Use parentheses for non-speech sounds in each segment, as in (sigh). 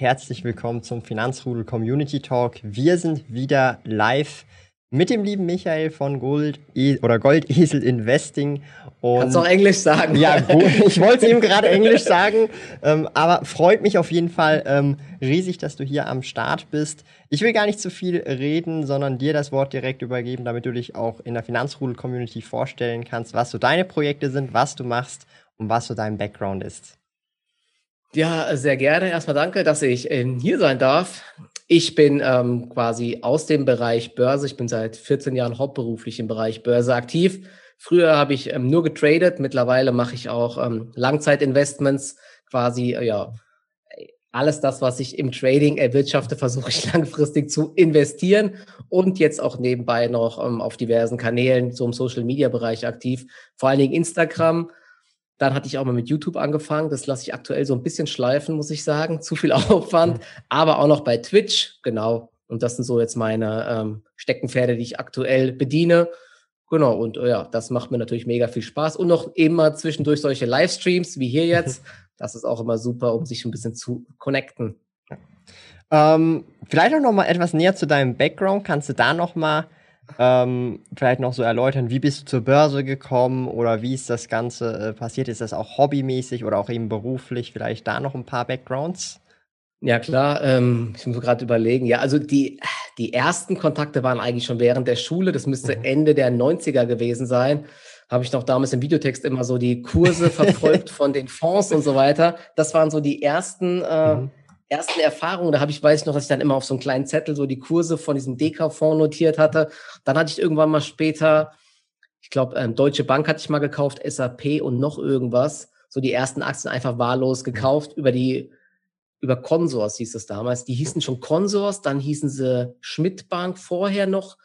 Herzlich willkommen zum Finanzrudel Community Talk. Wir sind wieder live mit dem lieben Michael von Gold e oder Goldesel Investing. Und Kannst auch Englisch sagen. Ja. Ich wollte es ihm gerade Englisch sagen, ähm, aber freut mich auf jeden Fall ähm, riesig, dass du hier am Start bist. Ich will gar nicht zu viel reden, sondern dir das Wort direkt übergeben, damit du dich auch in der Finanzrudel Community vorstellen kannst, was so deine Projekte sind, was du machst und was so dein Background ist. Ja, sehr gerne. Erstmal danke, dass ich ähm, hier sein darf. Ich bin ähm, quasi aus dem Bereich Börse. Ich bin seit 14 Jahren hauptberuflich im Bereich Börse aktiv. Früher habe ich ähm, nur getradet. Mittlerweile mache ich auch ähm, Langzeitinvestments. Quasi, äh, ja, alles das, was ich im Trading erwirtschafte, versuche ich (laughs) langfristig zu investieren und jetzt auch nebenbei noch ähm, auf diversen Kanälen, so im Social Media Bereich aktiv. Vor allen Dingen Instagram dann hatte ich auch mal mit YouTube angefangen. Das lasse ich aktuell so ein bisschen schleifen, muss ich sagen. Zu viel (laughs) Aufwand. Aber auch noch bei Twitch, genau. Und das sind so jetzt meine ähm, Steckenpferde, die ich aktuell bediene. Genau, und äh, ja, das macht mir natürlich mega viel Spaß. Und noch immer zwischendurch solche Livestreams wie hier jetzt. (laughs) Das ist auch immer super, um sich ein bisschen zu connecten. Ähm, vielleicht auch noch mal etwas näher zu deinem Background. Kannst du da noch mal ähm, vielleicht noch so erläutern, wie bist du zur Börse gekommen oder wie ist das Ganze äh, passiert? Ist das auch hobbymäßig oder auch eben beruflich? Vielleicht da noch ein paar Backgrounds? Ja, klar. Ähm, ich muss gerade überlegen. Ja, also die, die ersten Kontakte waren eigentlich schon während der Schule. Das müsste mhm. Ende der 90er gewesen sein. Habe ich noch damals im Videotext immer so die Kurse verfolgt (laughs) von den Fonds und so weiter. Das waren so die ersten äh, mhm ersten Erfahrungen, da habe ich, weiß ich noch, dass ich dann immer auf so einen kleinen Zettel so die Kurse von diesem DK-Fonds notiert hatte. Dann hatte ich irgendwann mal später, ich glaube, ähm, Deutsche Bank hatte ich mal gekauft, SAP und noch irgendwas. So die ersten Aktien einfach wahllos gekauft über die, über Consors hieß es damals. Die hießen schon Consors, dann hießen sie Schmidt Bank vorher noch,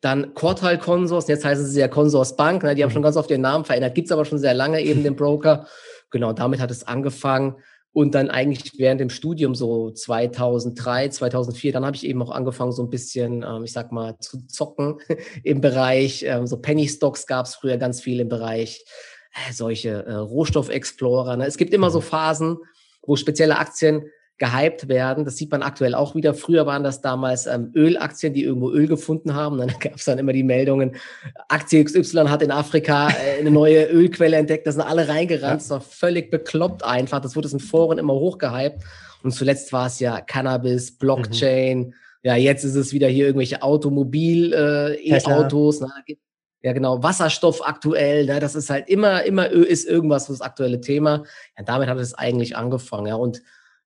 dann Quartal Consors, jetzt heißen sie ja Consors Bank, ne? die haben mhm. schon ganz oft ihren Namen verändert, gibt's aber schon sehr lange eben den Broker. Genau, damit hat es angefangen. Und dann eigentlich während dem Studium so 2003, 2004, dann habe ich eben auch angefangen, so ein bisschen, ähm, ich sag mal, zu zocken (laughs) im Bereich, ähm, so Penny Stocks gab es früher ganz viel im Bereich, äh, solche äh, Rohstoffexplorer. Ne? Es gibt immer so mhm. Phasen, wo spezielle Aktien gehypt werden. Das sieht man aktuell auch wieder. Früher waren das damals ähm, Ölaktien, die irgendwo Öl gefunden haben. Dann (laughs) gab es dann immer die Meldungen, Aktie XY hat in Afrika äh, eine neue (laughs) Ölquelle entdeckt. Da sind alle reingerannt. Das war völlig bekloppt einfach. Das wurde in Foren immer hochgehypt. Und zuletzt war es ja Cannabis, Blockchain. Mhm. Ja, jetzt ist es wieder hier irgendwelche Automobil, äh. Ne? Ja, genau, Wasserstoff aktuell, ne? das ist halt immer, immer ist irgendwas das aktuelle Thema. Ja, damit hat es eigentlich angefangen. Ja, und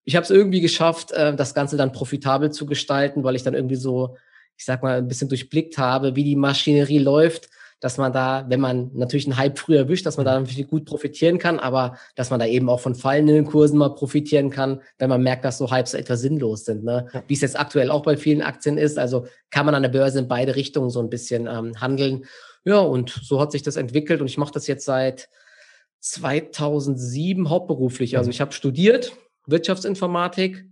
ich habe es irgendwie geschafft, äh, das Ganze dann profitabel zu gestalten, weil ich dann irgendwie so, ich sag mal, ein bisschen durchblickt habe, wie die Maschinerie läuft, dass man da, wenn man natürlich einen Hype früh erwischt, dass man da natürlich gut profitieren kann, aber dass man da eben auch von fallenden Kursen mal profitieren kann, wenn man merkt, dass so Hypes etwas sinnlos sind. Ne? Ja. Wie es jetzt aktuell auch bei vielen Aktien ist. Also kann man an der Börse in beide Richtungen so ein bisschen ähm, handeln. Ja, und so hat sich das entwickelt und ich mache das jetzt seit 2007 hauptberuflich. Also mhm. ich habe studiert, Wirtschaftsinformatik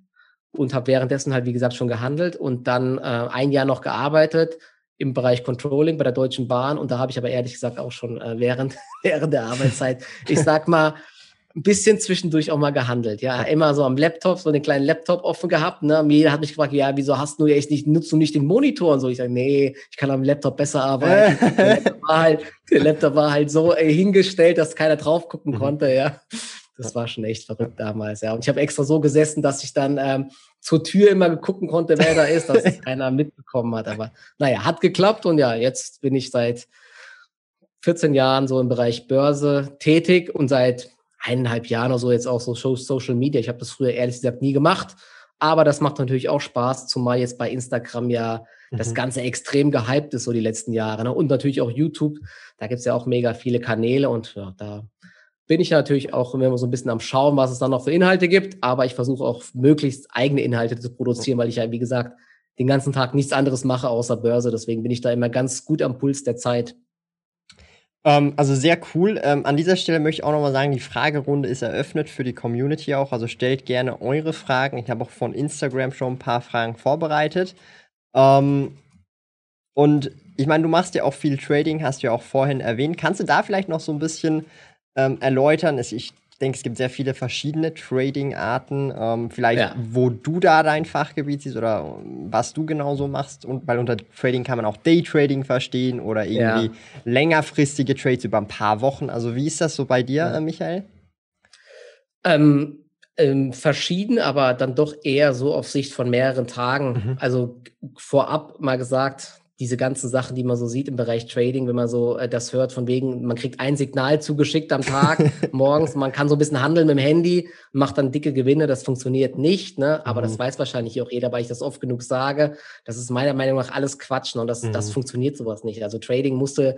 und habe währenddessen halt, wie gesagt, schon gehandelt und dann äh, ein Jahr noch gearbeitet im Bereich Controlling bei der Deutschen Bahn und da habe ich aber ehrlich gesagt auch schon äh, während, (laughs) während der Arbeitszeit, ich sag mal, ein bisschen zwischendurch auch mal gehandelt. Ja, immer so am Laptop, so einen kleinen Laptop offen gehabt. Ne? Jeder hat mich gefragt, ja, wieso hast du echt nicht, nutzt du nicht den Monitor und so? Ich sage, nee, ich kann am Laptop besser arbeiten. (laughs) der, Laptop war halt, der Laptop war halt so äh, hingestellt, dass keiner drauf gucken mhm. konnte, ja. Das war schon echt verrückt damals, ja. Und ich habe extra so gesessen, dass ich dann ähm, zur Tür immer gucken konnte, wer da ist, dass es (laughs) keiner mitbekommen hat. Aber naja, hat geklappt und ja, jetzt bin ich seit 14 Jahren so im Bereich Börse tätig und seit eineinhalb Jahren oder so jetzt auch so Social Media. Ich habe das früher ehrlich gesagt nie gemacht, aber das macht natürlich auch Spaß, zumal jetzt bei Instagram ja mhm. das Ganze extrem gehypt ist so die letzten Jahre. Ne? Und natürlich auch YouTube, da gibt's ja auch mega viele Kanäle und ja, da bin ich natürlich auch immer so ein bisschen am Schauen, was es dann noch für Inhalte gibt. Aber ich versuche auch möglichst eigene Inhalte zu produzieren, weil ich ja, wie gesagt, den ganzen Tag nichts anderes mache außer Börse. Deswegen bin ich da immer ganz gut am Puls der Zeit. Ähm, also sehr cool. Ähm, an dieser Stelle möchte ich auch nochmal sagen, die Fragerunde ist eröffnet für die Community auch. Also stellt gerne eure Fragen. Ich habe auch von Instagram schon ein paar Fragen vorbereitet. Ähm, und ich meine, du machst ja auch viel Trading, hast du ja auch vorhin erwähnt. Kannst du da vielleicht noch so ein bisschen ähm, erläutern? Ich denke, es gibt sehr viele verschiedene Trading-Arten. Ähm, vielleicht, ja. wo du da dein Fachgebiet siehst oder was du genau so machst. Und weil unter Trading kann man auch Daytrading verstehen oder irgendwie ja. längerfristige Trades über ein paar Wochen. Also, wie ist das so bei dir, ja. äh, Michael? Ähm, ähm, verschieden, aber dann doch eher so auf Sicht von mehreren Tagen. Mhm. Also vorab mal gesagt, diese ganzen Sachen, die man so sieht im Bereich Trading, wenn man so äh, das hört, von wegen, man kriegt ein Signal zugeschickt am Tag (laughs) morgens, man kann so ein bisschen handeln mit dem Handy, macht dann dicke Gewinne, das funktioniert nicht, ne? Aber mhm. das weiß wahrscheinlich auch jeder, weil ich das oft genug sage. Das ist meiner Meinung nach alles Quatschen und das, mhm. das funktioniert sowas nicht. Also Trading musste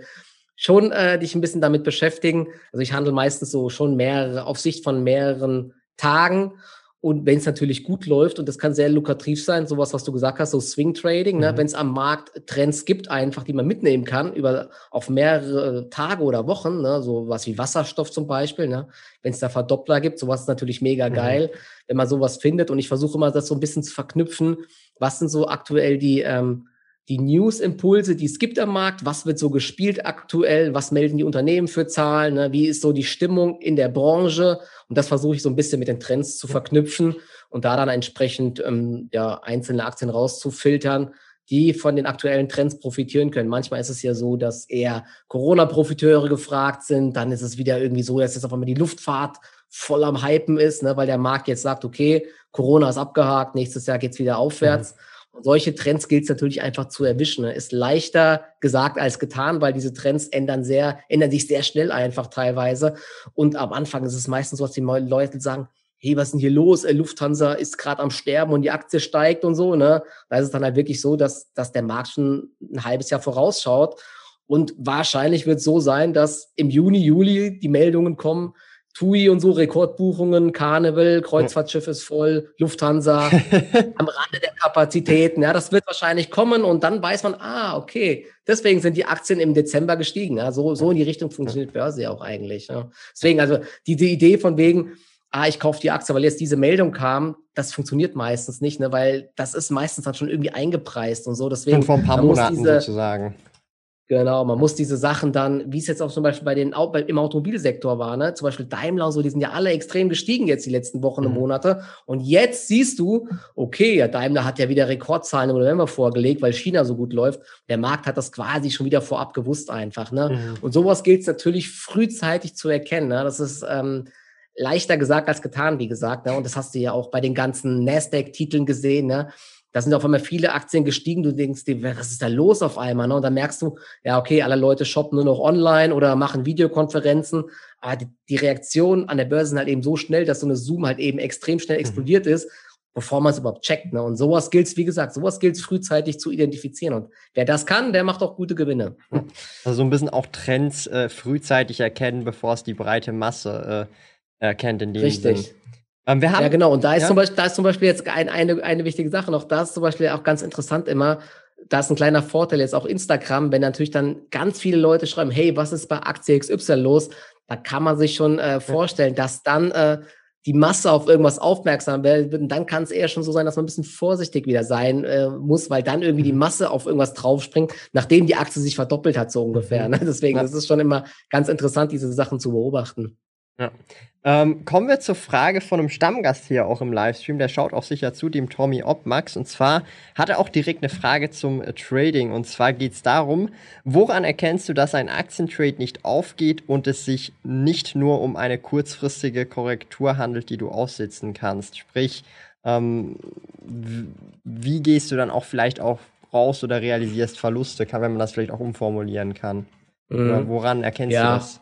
schon äh, dich ein bisschen damit beschäftigen. Also ich handle meistens so schon mehrere, auf Sicht von mehreren Tagen und wenn es natürlich gut läuft, und das kann sehr lukrativ sein, sowas, was du gesagt hast, so Swing Trading, ne? mhm. ne? wenn es am Markt Trends gibt, einfach, die man mitnehmen kann, über auf mehrere Tage oder Wochen, ne? so was wie Wasserstoff zum Beispiel, ne? wenn es da Verdoppler gibt, sowas ist natürlich mega mhm. geil, wenn man sowas findet. Und ich versuche immer, das so ein bisschen zu verknüpfen. Was sind so aktuell die ähm, die News-Impulse, die es gibt am Markt, was wird so gespielt aktuell, was melden die Unternehmen für Zahlen, ne? wie ist so die Stimmung in der Branche und das versuche ich so ein bisschen mit den Trends zu verknüpfen und da dann entsprechend ähm, ja, einzelne Aktien rauszufiltern, die von den aktuellen Trends profitieren können. Manchmal ist es ja so, dass eher Corona-Profiteure gefragt sind, dann ist es wieder irgendwie so, dass jetzt auf einmal die Luftfahrt voll am Hypen ist, ne, weil der Markt jetzt sagt, okay, Corona ist abgehakt, nächstes Jahr geht's wieder aufwärts. Mhm. Und solche Trends gilt es natürlich einfach zu erwischen. Ne? Ist leichter gesagt als getan, weil diese Trends ändern sehr, ändern sich sehr schnell einfach teilweise. Und am Anfang ist es meistens so, dass die Leute sagen, hey, was ist denn hier los? Äh, Lufthansa ist gerade am Sterben und die Aktie steigt und so. Ne? Da ist es dann halt wirklich so, dass, dass der Markt schon ein halbes Jahr vorausschaut. Und wahrscheinlich wird es so sein, dass im Juni, Juli die Meldungen kommen, TUI und so, Rekordbuchungen, Carnival, Kreuzfahrtschiff ist voll, Lufthansa (laughs) am Rande der Kapazitäten. Ja, das wird wahrscheinlich kommen und dann weiß man, ah, okay, deswegen sind die Aktien im Dezember gestiegen. Ja, so, so in die Richtung funktioniert Börse ja auch eigentlich. Ja. Deswegen, also diese Idee von wegen, ah, ich kaufe die Aktie, weil jetzt diese Meldung kam, das funktioniert meistens nicht, ne, weil das ist meistens dann schon irgendwie eingepreist und so. Deswegen, und vor ein paar Monaten diese, sozusagen. Genau, man muss diese Sachen dann, wie es jetzt auch zum Beispiel bei den im Automobilsektor war, ne? zum Beispiel Daimler und so, die sind ja alle extrem gestiegen jetzt die letzten Wochen und mhm. Monate. Und jetzt siehst du, okay, ja, Daimler hat ja wieder Rekordzahlen im November vorgelegt, weil China so gut läuft. Der Markt hat das quasi schon wieder vorab gewusst einfach. Ne? Mhm. Und sowas gilt es natürlich frühzeitig zu erkennen. Ne? Das ist ähm, leichter gesagt als getan, wie gesagt. Ne? Und das hast du ja auch bei den ganzen Nasdaq-Titeln gesehen. Ne? Da sind auf einmal viele Aktien gestiegen. Du denkst dir, was ist da los auf einmal? Ne? Und dann merkst du, ja, okay, alle Leute shoppen nur noch online oder machen Videokonferenzen. Aber die, die Reaktionen an der Börse sind halt eben so schnell, dass so eine Zoom halt eben extrem schnell mhm. explodiert mhm. ist, bevor man es überhaupt checkt. Ne? Und sowas gilt wie gesagt, sowas gilt frühzeitig zu identifizieren. Und wer das kann, der macht auch gute Gewinne. Also so ein bisschen auch Trends äh, frühzeitig erkennen, bevor es die breite Masse äh, erkennt in dem Richtig. Sinn. Ähm, wir haben, ja, genau. Und da ist, ja? zum Beispiel, da ist zum Beispiel jetzt ein, eine, eine wichtige Sache noch. Da ist zum Beispiel auch ganz interessant immer, da ist ein kleiner Vorteil jetzt auch Instagram, wenn natürlich dann ganz viele Leute schreiben, hey, was ist bei Aktie XY los? Da kann man sich schon äh, vorstellen, dass dann äh, die Masse auf irgendwas aufmerksam wird. Und dann kann es eher schon so sein, dass man ein bisschen vorsichtig wieder sein äh, muss, weil dann irgendwie die mhm. Masse auf irgendwas draufspringt, nachdem die Aktie sich verdoppelt hat, so ungefähr. Mhm. Ne? Deswegen ja. ist es schon immer ganz interessant, diese Sachen zu beobachten. Ja. Ähm, kommen wir zur Frage von einem Stammgast hier auch im Livestream. Der schaut auch sicher zu, dem Tommy Obmax. Und zwar hat er auch direkt eine Frage zum äh, Trading. Und zwar geht es darum, woran erkennst du, dass ein Aktientrade nicht aufgeht und es sich nicht nur um eine kurzfristige Korrektur handelt, die du aussitzen kannst? Sprich, ähm, wie gehst du dann auch vielleicht auch raus oder realisierst Verluste, kann, wenn man das vielleicht auch umformulieren kann? Mhm. Woran erkennst ja. du das?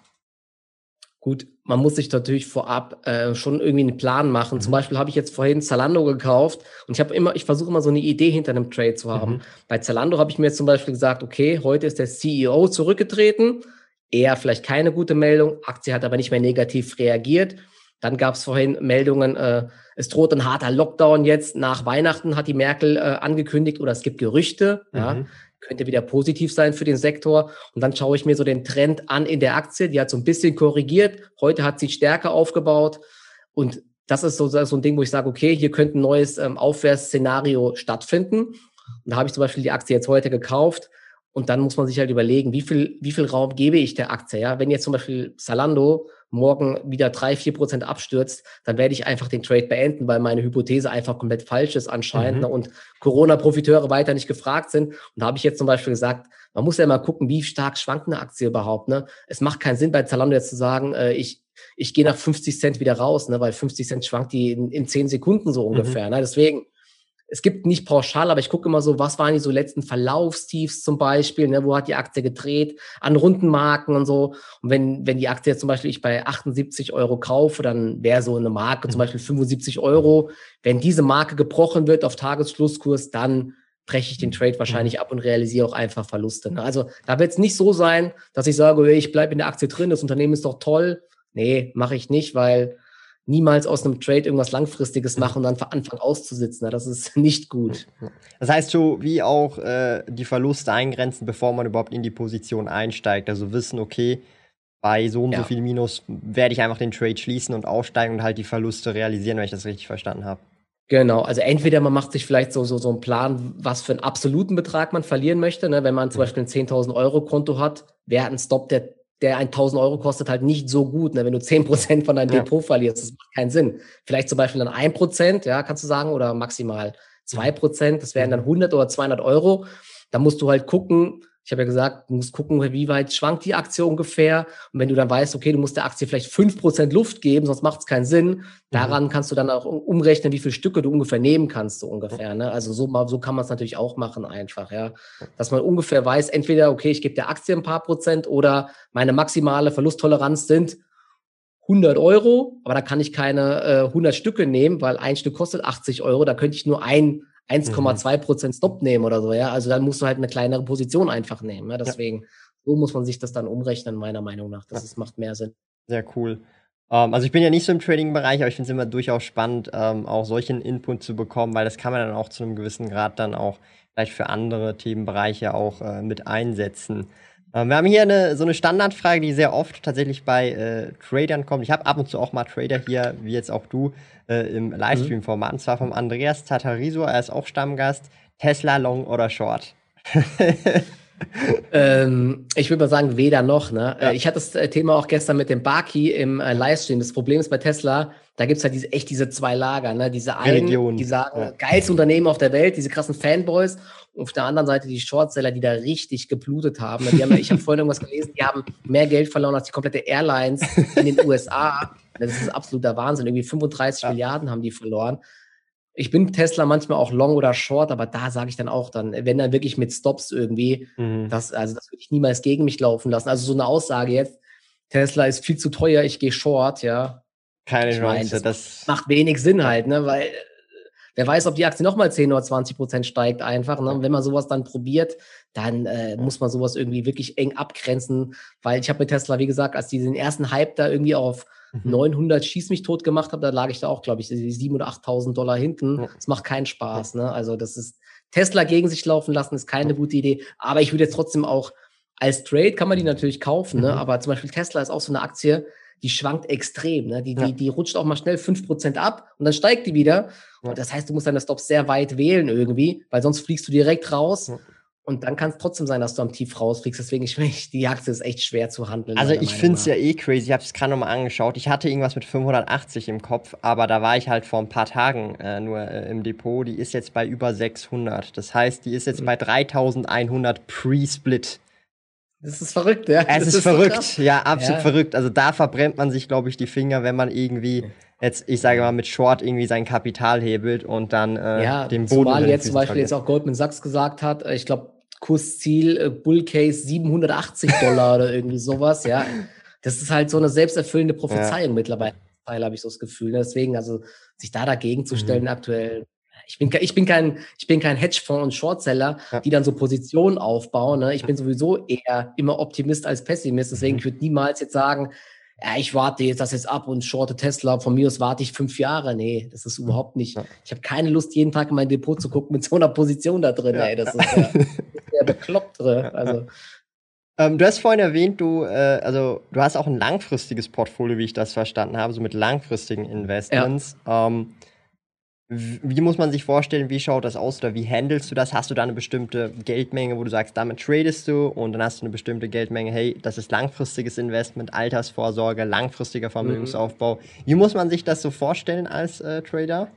Gut, man muss sich natürlich vorab äh, schon irgendwie einen Plan machen. Zum mhm. Beispiel habe ich jetzt vorhin Zalando gekauft und ich habe immer, ich versuche immer so eine Idee hinter einem Trade zu haben. Mhm. Bei Zalando habe ich mir jetzt zum Beispiel gesagt, okay, heute ist der CEO zurückgetreten. eher vielleicht keine gute Meldung. Aktie hat aber nicht mehr negativ reagiert. Dann gab es vorhin Meldungen, äh, es droht ein harter Lockdown jetzt. Nach Weihnachten hat die Merkel äh, angekündigt oder es gibt Gerüchte. Mhm. Ja, könnte wieder positiv sein für den Sektor. Und dann schaue ich mir so den Trend an in der Aktie. Die hat so ein bisschen korrigiert. Heute hat sie stärker aufgebaut. Und das ist so, so ein Ding, wo ich sage, okay, hier könnte ein neues ähm, Aufwärtsszenario stattfinden. Und da habe ich zum Beispiel die Aktie jetzt heute gekauft. Und dann muss man sich halt überlegen, wie viel, wie viel Raum gebe ich der Aktie? Ja, wenn jetzt zum Beispiel Salando morgen wieder drei, vier Prozent abstürzt, dann werde ich einfach den Trade beenden, weil meine Hypothese einfach komplett falsch ist anscheinend mhm. Ne, und Corona-Profiteure weiter nicht gefragt sind. Und da habe ich jetzt zum Beispiel gesagt, man muss ja mal gucken, wie stark schwankt eine Aktie überhaupt. Ne? Es macht keinen Sinn bei Zalando jetzt zu sagen, äh, ich, ich gehe nach 50 Cent wieder raus, ne? weil 50 Cent schwankt die in, in 10 Sekunden so mhm. ungefähr. Mhm. Ne? Deswegen es gibt nicht pauschal, aber ich gucke immer so, was waren die so letzten Verlaufstiefs zum Beispiel, ne, wo hat die Aktie gedreht, an Rundenmarken und so. Und wenn, wenn die Aktie jetzt zum Beispiel ich bei 78 Euro kaufe, dann wäre so eine Marke zum mhm. Beispiel 75 Euro. Wenn diese Marke gebrochen wird auf Tagesschlusskurs, dann breche ich den Trade mhm. wahrscheinlich ab und realisiere auch einfach Verluste. Ne? Also da wird es nicht so sein, dass ich sage, ich bleibe in der Aktie drin, das Unternehmen ist doch toll. Nee, mache ich nicht, weil niemals aus einem Trade irgendwas Langfristiges machen und dann von Anfang auszusitzen. Das ist (laughs) nicht gut. Das heißt so, wie auch äh, die Verluste eingrenzen, bevor man überhaupt in die Position einsteigt. Also wissen, okay, bei so und ja. so viel Minus werde ich einfach den Trade schließen und aussteigen und halt die Verluste realisieren, wenn ich das richtig verstanden habe. Genau, also entweder man macht sich vielleicht so, so, so einen Plan, was für einen absoluten Betrag man verlieren möchte. Ne? Wenn man zum. Beispiel ein 10.000 Euro Konto hat, wäre ein Stop der der 1000 Euro kostet, halt nicht so gut. Ne? Wenn du 10% von deinem ja. Depot verlierst, das macht keinen Sinn. Vielleicht zum Beispiel dann 1%, ja, kannst du sagen, oder maximal 2%, das wären dann 100 oder 200 Euro. Da musst du halt gucken, ich habe ja gesagt, du musst gucken, wie weit schwankt die Aktie ungefähr. Und wenn du dann weißt, okay, du musst der Aktie vielleicht fünf Prozent Luft geben, sonst macht es keinen Sinn, mhm. daran mhm. kannst du dann auch umrechnen, wie viele Stücke du ungefähr nehmen kannst, so ungefähr. Ne? Also so, so kann man es natürlich auch machen, einfach, ja. Dass man ungefähr weiß, entweder, okay, ich gebe der Aktie ein paar Prozent oder meine maximale Verlusttoleranz sind 100 Euro, aber da kann ich keine äh, 100 Stücke nehmen, weil ein Stück kostet 80 Euro. Da könnte ich nur ein 1,2 Prozent Stop nehmen oder so, ja. Also dann musst du halt eine kleinere Position einfach nehmen. Ja? Deswegen, ja. so muss man sich das dann umrechnen, meiner Meinung nach. Das ja. ist, macht mehr Sinn. Sehr cool. Um, ähm, also ich bin ja nicht so im Trading-Bereich, aber ich finde es immer durchaus spannend, um, ähm, auch solchen Input zu bekommen, weil das kann man dann auch zu einem gewissen Grad dann auch vielleicht für andere Themenbereiche auch uh, mit einsetzen. Ähm, wir haben hier eine, so eine Standardfrage, die sehr oft tatsächlich bei äh, Tradern kommt. Ich habe ab und zu auch mal Trader hier, wie jetzt auch du, äh, im Livestream-Format. Und zwar vom Andreas Tatariso, er ist auch Stammgast. Tesla Long oder Short? (laughs) ähm, ich würde mal sagen, weder noch. Ne? Ja. Ich hatte das äh, Thema auch gestern mit dem Baki im äh, Livestream. Das Problem ist bei Tesla, da gibt es halt diese, echt diese zwei Lager. Ne? Diese einen, die sagen, ja. geilste Unternehmen auf der Welt, diese krassen Fanboys. Und auf der anderen Seite die Shortseller, die da richtig geblutet haben. Ne? Die haben ich habe vorhin irgendwas gelesen, die haben mehr Geld verloren als die komplette Airlines in den USA. Das ist absoluter Wahnsinn. Irgendwie 35 ja. Milliarden haben die verloren. Ich bin Tesla manchmal auch long oder short, aber da sage ich dann auch dann, wenn dann wirklich mit Stops irgendwie, mhm. das, also das würde ich niemals gegen mich laufen lassen. Also so eine Aussage jetzt, Tesla ist viel zu teuer, ich gehe short, ja. Keine ich Chance. das, das macht wenig Sinn halt, ne? Weil wer weiß, ob die Aktie nochmal 10 oder 20 Prozent steigt einfach. Ne? wenn man sowas dann probiert, dann äh, muss man sowas irgendwie wirklich eng abgrenzen, weil ich habe mit Tesla, wie gesagt, als die den ersten Hype da irgendwie auf 900 mhm. schieß mich tot gemacht habe, da lag ich da auch, glaube ich, 7.000 oder 8.000 Dollar hinten. Ja. Das macht keinen Spaß. Ne? Also das ist Tesla gegen sich laufen lassen, ist keine gute Idee. Aber ich würde jetzt trotzdem auch als Trade kann man die natürlich kaufen, ne? Mhm. aber zum Beispiel Tesla ist auch so eine Aktie, die schwankt extrem. Ne? Die, ja. die, die rutscht auch mal schnell 5% ab und dann steigt die wieder. Ja. Und das heißt, du musst deine Stops sehr weit wählen irgendwie, weil sonst fliegst du direkt raus. Ja. Und dann kann es trotzdem sein, dass du am Tief rausfliegst. Deswegen, ich, die Aktie ist echt schwer zu handeln. Also ich finde es ja eh crazy. Ich habe es gerade nochmal angeschaut. Ich hatte irgendwas mit 580 im Kopf, aber da war ich halt vor ein paar Tagen äh, nur äh, im Depot. Die ist jetzt bei über 600. Das heißt, die ist jetzt mhm. bei 3100 Pre-Split. Das ist verrückt, ja. Es ist, ist, verrückt, so ja, absolut ja. verrückt. Also da verbrennt man sich, glaube ich, die Finger, wenn man irgendwie jetzt, ich sage mal, mit Short irgendwie sein Kapital hebelt und dann äh, ja, den Boden. Zumal jetzt zum Beispiel verliert. jetzt auch Goldman Sachs gesagt hat, äh, ich glaube, Kursziel, äh, Bullcase 780 Dollar oder irgendwie sowas, ja. Das ist halt so eine selbsterfüllende Prophezeiung ja. mittlerweile, habe ich so das Gefühl. Deswegen, also sich da dagegen zu stellen mhm. aktuell, ich bin, ich bin kein, ich bin kein Hedgefonds- und Shortseller, ja. die dann so Positionen aufbauen. Ne? Ich bin sowieso eher immer Optimist als Pessimist. Deswegen, mhm. ich würde niemals jetzt sagen, ja, ich warte jetzt das jetzt ab und shorte Tesla. Von mir aus warte ich fünf Jahre. Nee, das ist überhaupt nicht. Ja. Ich habe keine Lust, jeden Tag in mein Depot zu gucken mit so einer Position da drin. Ja. Ey, das ist ja, (laughs) ja bekloppt drin. Also. Ähm, du hast vorhin erwähnt, du, äh, also du hast auch ein langfristiges Portfolio, wie ich das verstanden habe, so mit langfristigen Investments. Ähm, wie muss man sich vorstellen, wie schaut das aus oder wie handelst du das? Hast du da eine bestimmte Geldmenge, wo du sagst, damit tradest du und dann hast du eine bestimmte Geldmenge, hey, das ist langfristiges Investment, Altersvorsorge, langfristiger Vermögensaufbau. Mhm. Wie muss man sich das so vorstellen als äh, Trader?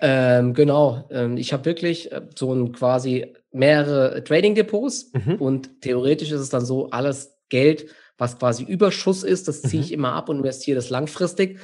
Ähm, genau, ähm, ich habe wirklich äh, so ein quasi mehrere Trading-Depots mhm. und theoretisch ist es dann so, alles Geld, was quasi Überschuss ist, das ziehe ich mhm. immer ab und investiere das langfristig.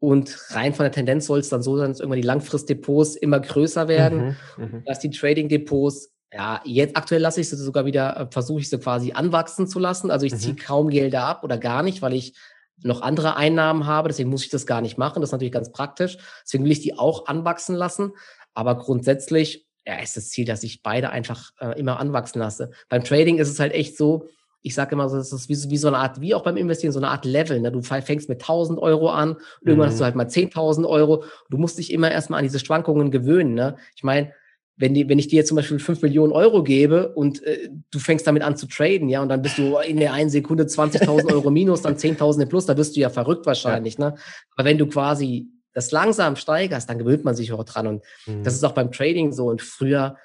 Und rein von der Tendenz soll es dann so sein, dass irgendwann die Langfristdepots immer größer werden, mhm, mhm. dass die Trading-Depots, ja, jetzt aktuell lasse ich sie sogar wieder, äh, versuche ich sie quasi anwachsen zu lassen. Also ich mhm. ziehe kaum Gelder ab oder gar nicht, weil ich noch andere Einnahmen habe. Deswegen muss ich das gar nicht machen. Das ist natürlich ganz praktisch. Deswegen will ich die auch anwachsen lassen. Aber grundsätzlich ja, ist das Ziel, dass ich beide einfach äh, immer anwachsen lasse. Beim Trading ist es halt echt so, ich sage immer so, das ist wie, wie, so eine Art, wie auch beim Investieren, so eine Art Level. Ne? Du fängst mit 1000 Euro an und irgendwann mhm. hast du halt mal 10.000 Euro. Du musst dich immer erstmal an diese Schwankungen gewöhnen. Ne? Ich meine, wenn, die, wenn ich dir jetzt zum Beispiel 5 Millionen Euro gebe und äh, du fängst damit an zu traden, ja, und dann bist du in der einen Sekunde 20.000 Euro (laughs) minus, dann 10.000 plus, da bist du ja verrückt wahrscheinlich. Ja. Ne? Aber wenn du quasi das langsam steigerst, dann gewöhnt man sich auch dran. Und mhm. das ist auch beim Trading so. Und früher,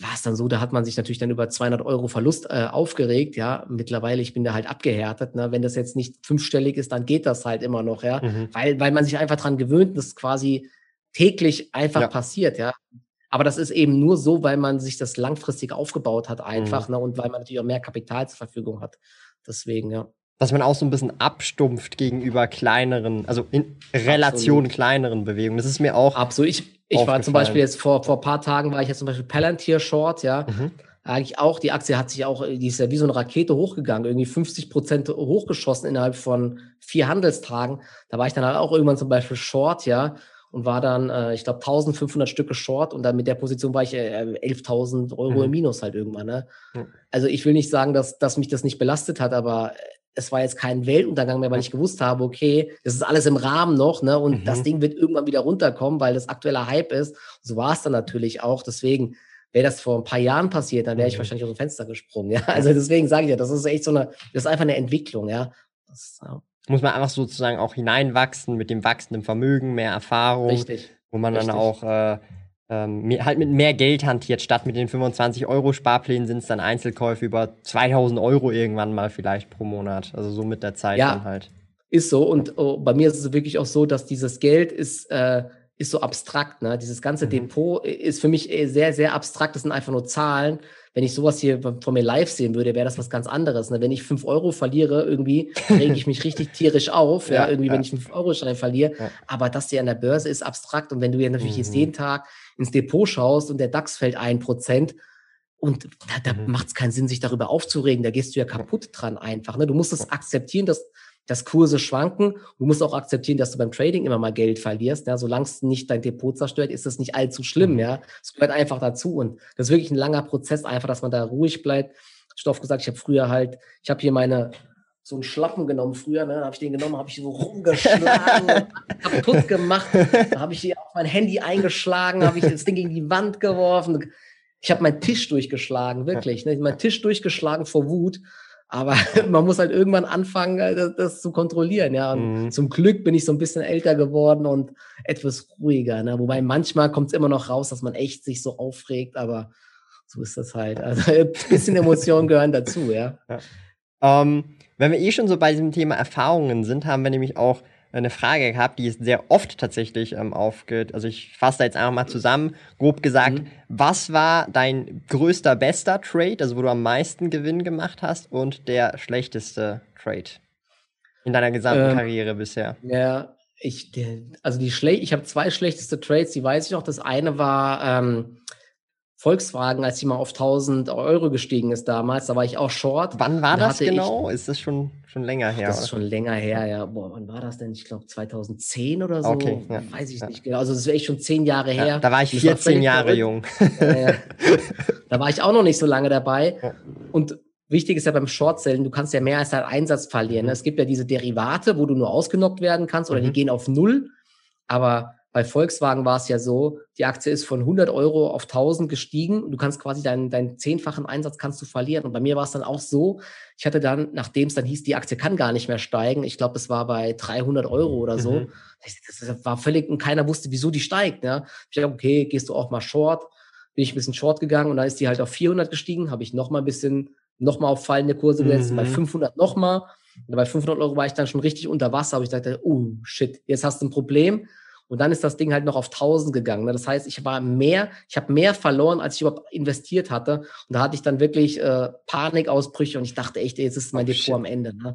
war es dann so, da hat man sich natürlich dann über 200 Euro Verlust äh, aufgeregt, ja. Mittlerweile, ich bin da halt abgehärtet, ne. Wenn das jetzt nicht fünfstellig ist, dann geht das halt immer noch, ja. Mhm. Weil, weil man sich einfach dran gewöhnt, dass quasi täglich einfach ja. passiert, ja. Aber das ist eben nur so, weil man sich das langfristig aufgebaut hat einfach, mhm. ne, und weil man natürlich auch mehr Kapital zur Verfügung hat. Deswegen, ja. Dass man auch so ein bisschen abstumpft gegenüber kleineren, also in Relation Absolut. kleineren Bewegungen. Das ist mir auch. Absolut. Ich, ich war zum Beispiel jetzt vor, vor ein paar Tagen war ich jetzt zum Beispiel Palantir Short, ja. Mhm. Eigentlich auch, die Aktie hat sich auch, die ist ja wie so eine Rakete hochgegangen, irgendwie 50 Prozent hochgeschossen innerhalb von vier Handelstagen. Da war ich dann halt auch irgendwann zum Beispiel Short, ja, und war dann, äh, ich glaube, 1500 Stücke Short und dann mit der Position war ich äh, 11.000 Euro mhm. im Minus halt irgendwann, ne. Mhm. Also ich will nicht sagen, dass, dass mich das nicht belastet hat, aber es war jetzt kein Weltuntergang mehr, weil ich gewusst habe, okay, das ist alles im Rahmen noch, ne? Und mhm. das Ding wird irgendwann wieder runterkommen, weil das aktueller Hype ist. so war es dann natürlich auch. Deswegen wäre das vor ein paar Jahren passiert, dann wäre ich mhm. wahrscheinlich aus dem Fenster gesprungen. Ja? Also deswegen sage ich ja, das ist echt so eine, das ist einfach eine Entwicklung, ja. Das, ja. Muss man einfach sozusagen auch hineinwachsen mit dem wachsenden Vermögen, mehr Erfahrung. Richtig. Wo man Richtig. dann auch äh, ähm, halt mit mehr Geld hantiert. Statt mit den 25 Euro Sparplänen sind es dann Einzelkäufe über 2000 Euro irgendwann mal vielleicht pro Monat. Also so mit der Zeit ja, dann halt. Ist so. Und oh, bei mir ist es wirklich auch so, dass dieses Geld ist, äh, ist so abstrakt. Ne? Dieses ganze mhm. Depot ist für mich sehr, sehr abstrakt. Das sind einfach nur Zahlen. Wenn ich sowas hier von mir live sehen würde, wäre das was ganz anderes. Ne? Wenn ich 5 Euro verliere, irgendwie rege ich mich richtig tierisch auf. (laughs) ja, ja, irgendwie, ja. wenn ich 5 Euro Schein verliere. Ja. Aber das hier an der Börse ist abstrakt. Und wenn du ja natürlich mhm. jetzt jeden Tag ins Depot schaust und der DAX fällt ein Prozent, und da, da mhm. macht es keinen Sinn, sich darüber aufzuregen. Da gehst du ja kaputt dran einfach. Ne? Du musst es akzeptieren, dass, dass Kurse schwanken. Du musst auch akzeptieren, dass du beim Trading immer mal Geld verlierst. Ja? Solange es nicht dein Depot zerstört, ist das nicht allzu schlimm. Mhm. Ja, Es gehört einfach dazu. Und das ist wirklich ein langer Prozess, einfach, dass man da ruhig bleibt. Stoff gesagt, ich habe früher halt, ich habe hier meine so einen Schlappen genommen früher, ne? habe ich den genommen, habe ich so rumgeschlagen, (laughs) kaputt gemacht, da habe ich die auf mein Handy eingeschlagen, habe ich das Ding gegen die Wand geworfen. Ich habe meinen Tisch durchgeschlagen, wirklich. Ne? Meinen Tisch durchgeschlagen vor Wut. Aber (laughs) man muss halt irgendwann anfangen, äh, das, das zu kontrollieren, ja. Mhm. zum Glück bin ich so ein bisschen älter geworden und etwas ruhiger. Ne? Wobei manchmal kommt es immer noch raus, dass man echt sich so aufregt, aber so ist das halt. Also (laughs) ein bisschen Emotionen gehören dazu, ja. ja. Ähm, wenn wir eh schon so bei diesem Thema Erfahrungen sind, haben wir nämlich auch eine Frage gehabt, die ist sehr oft tatsächlich ähm, aufgeht. Also ich fasse da jetzt einfach mal zusammen, grob gesagt, mhm. was war dein größter, bester Trade, also wo du am meisten Gewinn gemacht hast und der schlechteste Trade in deiner gesamten ähm, Karriere bisher? Ja, ich, also die Schle ich habe zwei schlechteste Trades, die weiß ich noch. Das eine war ähm, Volkswagen, als die mal auf 1000 Euro gestiegen ist damals, da war ich auch short. Wann war da das genau? Ich, ist das schon, schon länger her? Das ist schon länger her, ja. Boah, wann war das denn? Ich glaube 2010 oder so. Okay, ja. Weiß ich ja. nicht genau. Also das ist echt schon zehn Jahre her. Ja, da war ich 14 Jahre jung. da war ich auch noch nicht so lange dabei. (laughs) Und wichtig ist ja beim Shortzellen, du kannst ja mehr als deinen Einsatz verlieren. Mhm. Es gibt ja diese Derivate, wo du nur ausgenockt werden kannst oder mhm. die gehen auf Null. Aber bei Volkswagen war es ja so, die Aktie ist von 100 Euro auf 1000 gestiegen. Du kannst quasi deinen, deinen zehnfachen Einsatz kannst du verlieren. Und bei mir war es dann auch so, ich hatte dann, nachdem es dann hieß, die Aktie kann gar nicht mehr steigen, ich glaube, es war bei 300 Euro oder so. Mhm. Das war völlig, und keiner wusste, wieso die steigt. Ne? Ich dachte, okay, gehst du auch mal short? Bin ich ein bisschen short gegangen und dann ist die halt auf 400 gestiegen, habe ich noch mal ein bisschen, noch mal auf fallende Kurse gesetzt, mhm. bei 500 noch mal. Und bei 500 Euro war ich dann schon richtig unter Wasser, aber ich dachte, oh shit, jetzt hast du ein Problem und dann ist das Ding halt noch auf 1000 gegangen. Ne? Das heißt, ich war mehr, ich habe mehr verloren, als ich überhaupt investiert hatte. Und da hatte ich dann wirklich äh, Panikausbrüche und ich dachte echt, jetzt ist mein oh, Depot shit. am Ende. Ne?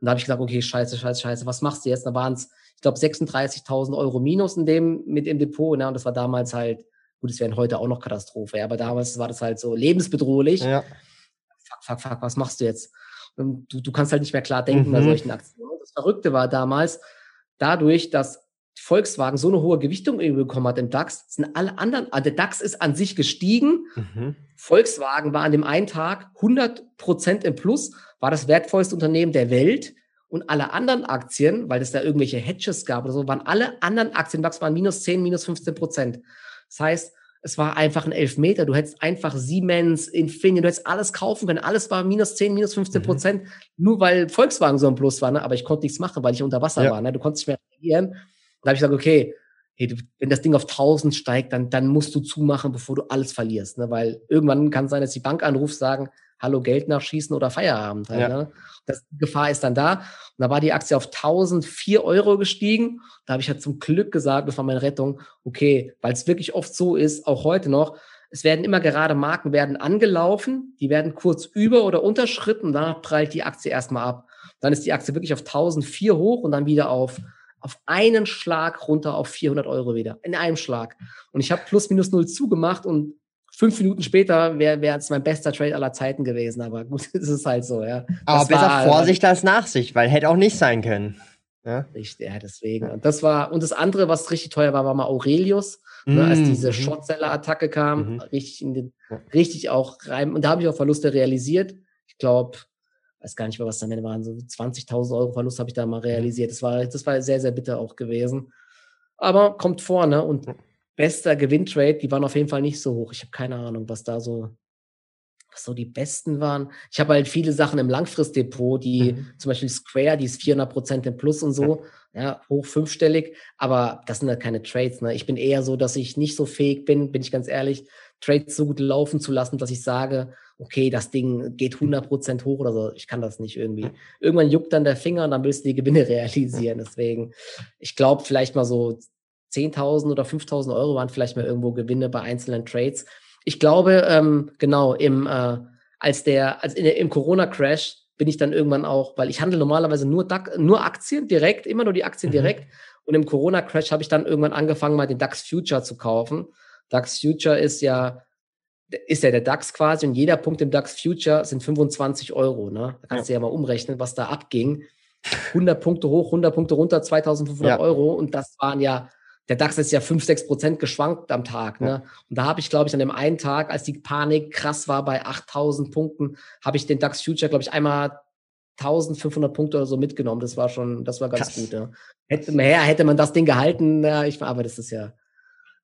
Und da habe ich gesagt, okay, scheiße, scheiße, scheiße, was machst du jetzt? Da waren es, ich glaube, 36.000 Euro minus in dem, mit dem Depot. Ne? Und das war damals halt, gut, es wären heute auch noch Katastrophe, ja, aber damals war das halt so lebensbedrohlich. Ja. Fuck, fuck, fuck, was machst du jetzt? Du, du kannst halt nicht mehr klar denken mhm. bei solchen Aktien. Das Verrückte war damals, dadurch, dass Volkswagen so eine hohe Gewichtung bekommen hat im DAX, sind alle anderen, also der DAX ist an sich gestiegen. Mhm. Volkswagen war an dem einen Tag 100 Prozent im Plus, war das wertvollste Unternehmen der Welt. Und alle anderen Aktien, weil es da irgendwelche Hedges gab oder so, waren alle anderen Aktien, DAX waren minus 10, minus 15 Prozent. Das heißt, es war einfach ein Elfmeter. Du hättest einfach Siemens, Infineon, du hättest alles kaufen können. Alles war minus 10, minus 15 Prozent, mhm. nur weil Volkswagen so ein Plus war. Ne? Aber ich konnte nichts machen, weil ich unter Wasser ja. war. Ne? Du konntest nicht mehr reagieren. Da habe ich gesagt, okay, hey, wenn das Ding auf 1000 steigt, dann, dann musst du zumachen, bevor du alles verlierst. Ne? Weil irgendwann kann sein, dass die Bank anruft, sagen, hallo, Geld nachschießen oder Feierabend. Halt, ja. ne? Das, die Gefahr ist dann da. Und da war die Aktie auf 1004 Euro gestiegen. Da habe ich halt zum Glück gesagt, das war meine Rettung, okay, weil es wirklich oft so ist, auch heute noch, es werden immer gerade Marken werden angelaufen, die werden kurz über oder unterschritten und danach prallt die Aktie erstmal ab. Dann ist die Aktie wirklich auf 1004 hoch und dann wieder auf auf einen Schlag runter auf 400 Euro wieder. In einem Schlag. Und ich habe plus minus null zugemacht und fünf Minuten später wäre wär es mein bester Trade aller Zeiten gewesen. Aber gut, (laughs) es ist halt so, ja. Aber das besser war, Vorsicht als Nachsicht, weil hätte auch nicht sein können. Ja, richtig, ja, deswegen. Und das war, und das andere, was richtig teuer war, war mal Aurelius. Mm, ne, als mhm. diese mhm. Shortseller-Attacke kam, mm richtig in den, richtig auch rein. Und da habe ich auch Verluste realisiert. Ich glaube, weiß gar nicht mehr, was da am Ende waren, so 20.000 Euro Verlust habe ich da mal realisiert. Das war, das war sehr, sehr bitter auch gewesen. Aber kommt vor, ne? Und bester Gewinntrade, die waren auf jeden Fall nicht so hoch. Ich habe keine Ahnung, was da so, was so die besten waren. Ich habe halt viele Sachen im Langfristdepot, die mhm. zum Beispiel Square, die ist 400 Prozent im Plus und so, ja. ja, hoch fünfstellig. Aber das sind halt keine Trades. Ne? Ich bin eher so, dass ich nicht so fähig bin, bin ich ganz ehrlich, Trades so gut laufen zu lassen, dass ich sage, okay, das Ding geht 100% hoch oder so. Ich kann das nicht irgendwie. Irgendwann juckt dann der Finger und dann willst du die Gewinne (laughs) realisieren. Deswegen, ich glaube, vielleicht mal so 10.000 oder 5.000 Euro waren vielleicht mal irgendwo Gewinne bei einzelnen Trades. Ich glaube, ähm, genau, im, äh, als der, als in der, im Corona-Crash bin ich dann irgendwann auch, weil ich handle normalerweise nur, DAX, nur Aktien direkt, immer nur die Aktien mhm. direkt. Und im Corona-Crash habe ich dann irgendwann angefangen, mal den DAX Future zu kaufen. DAX Future ist ja ist ja der DAX quasi und jeder Punkt im DAX Future sind 25 Euro. Ne? Da kannst ja. du ja mal umrechnen, was da abging. 100 Punkte hoch, 100 Punkte runter, 2500 ja. Euro und das waren ja, der DAX ist ja 5, 6 Prozent geschwankt am Tag. Ne? Ja. Und da habe ich, glaube ich, an dem einen Tag, als die Panik krass war bei 8000 Punkten, habe ich den DAX Future, glaube ich, einmal 1500 Punkte oder so mitgenommen. Das war schon, das war ganz krass. gut. Ja. Hätte, mehr, hätte man das Ding gehalten, ja, ich, aber das ist ja,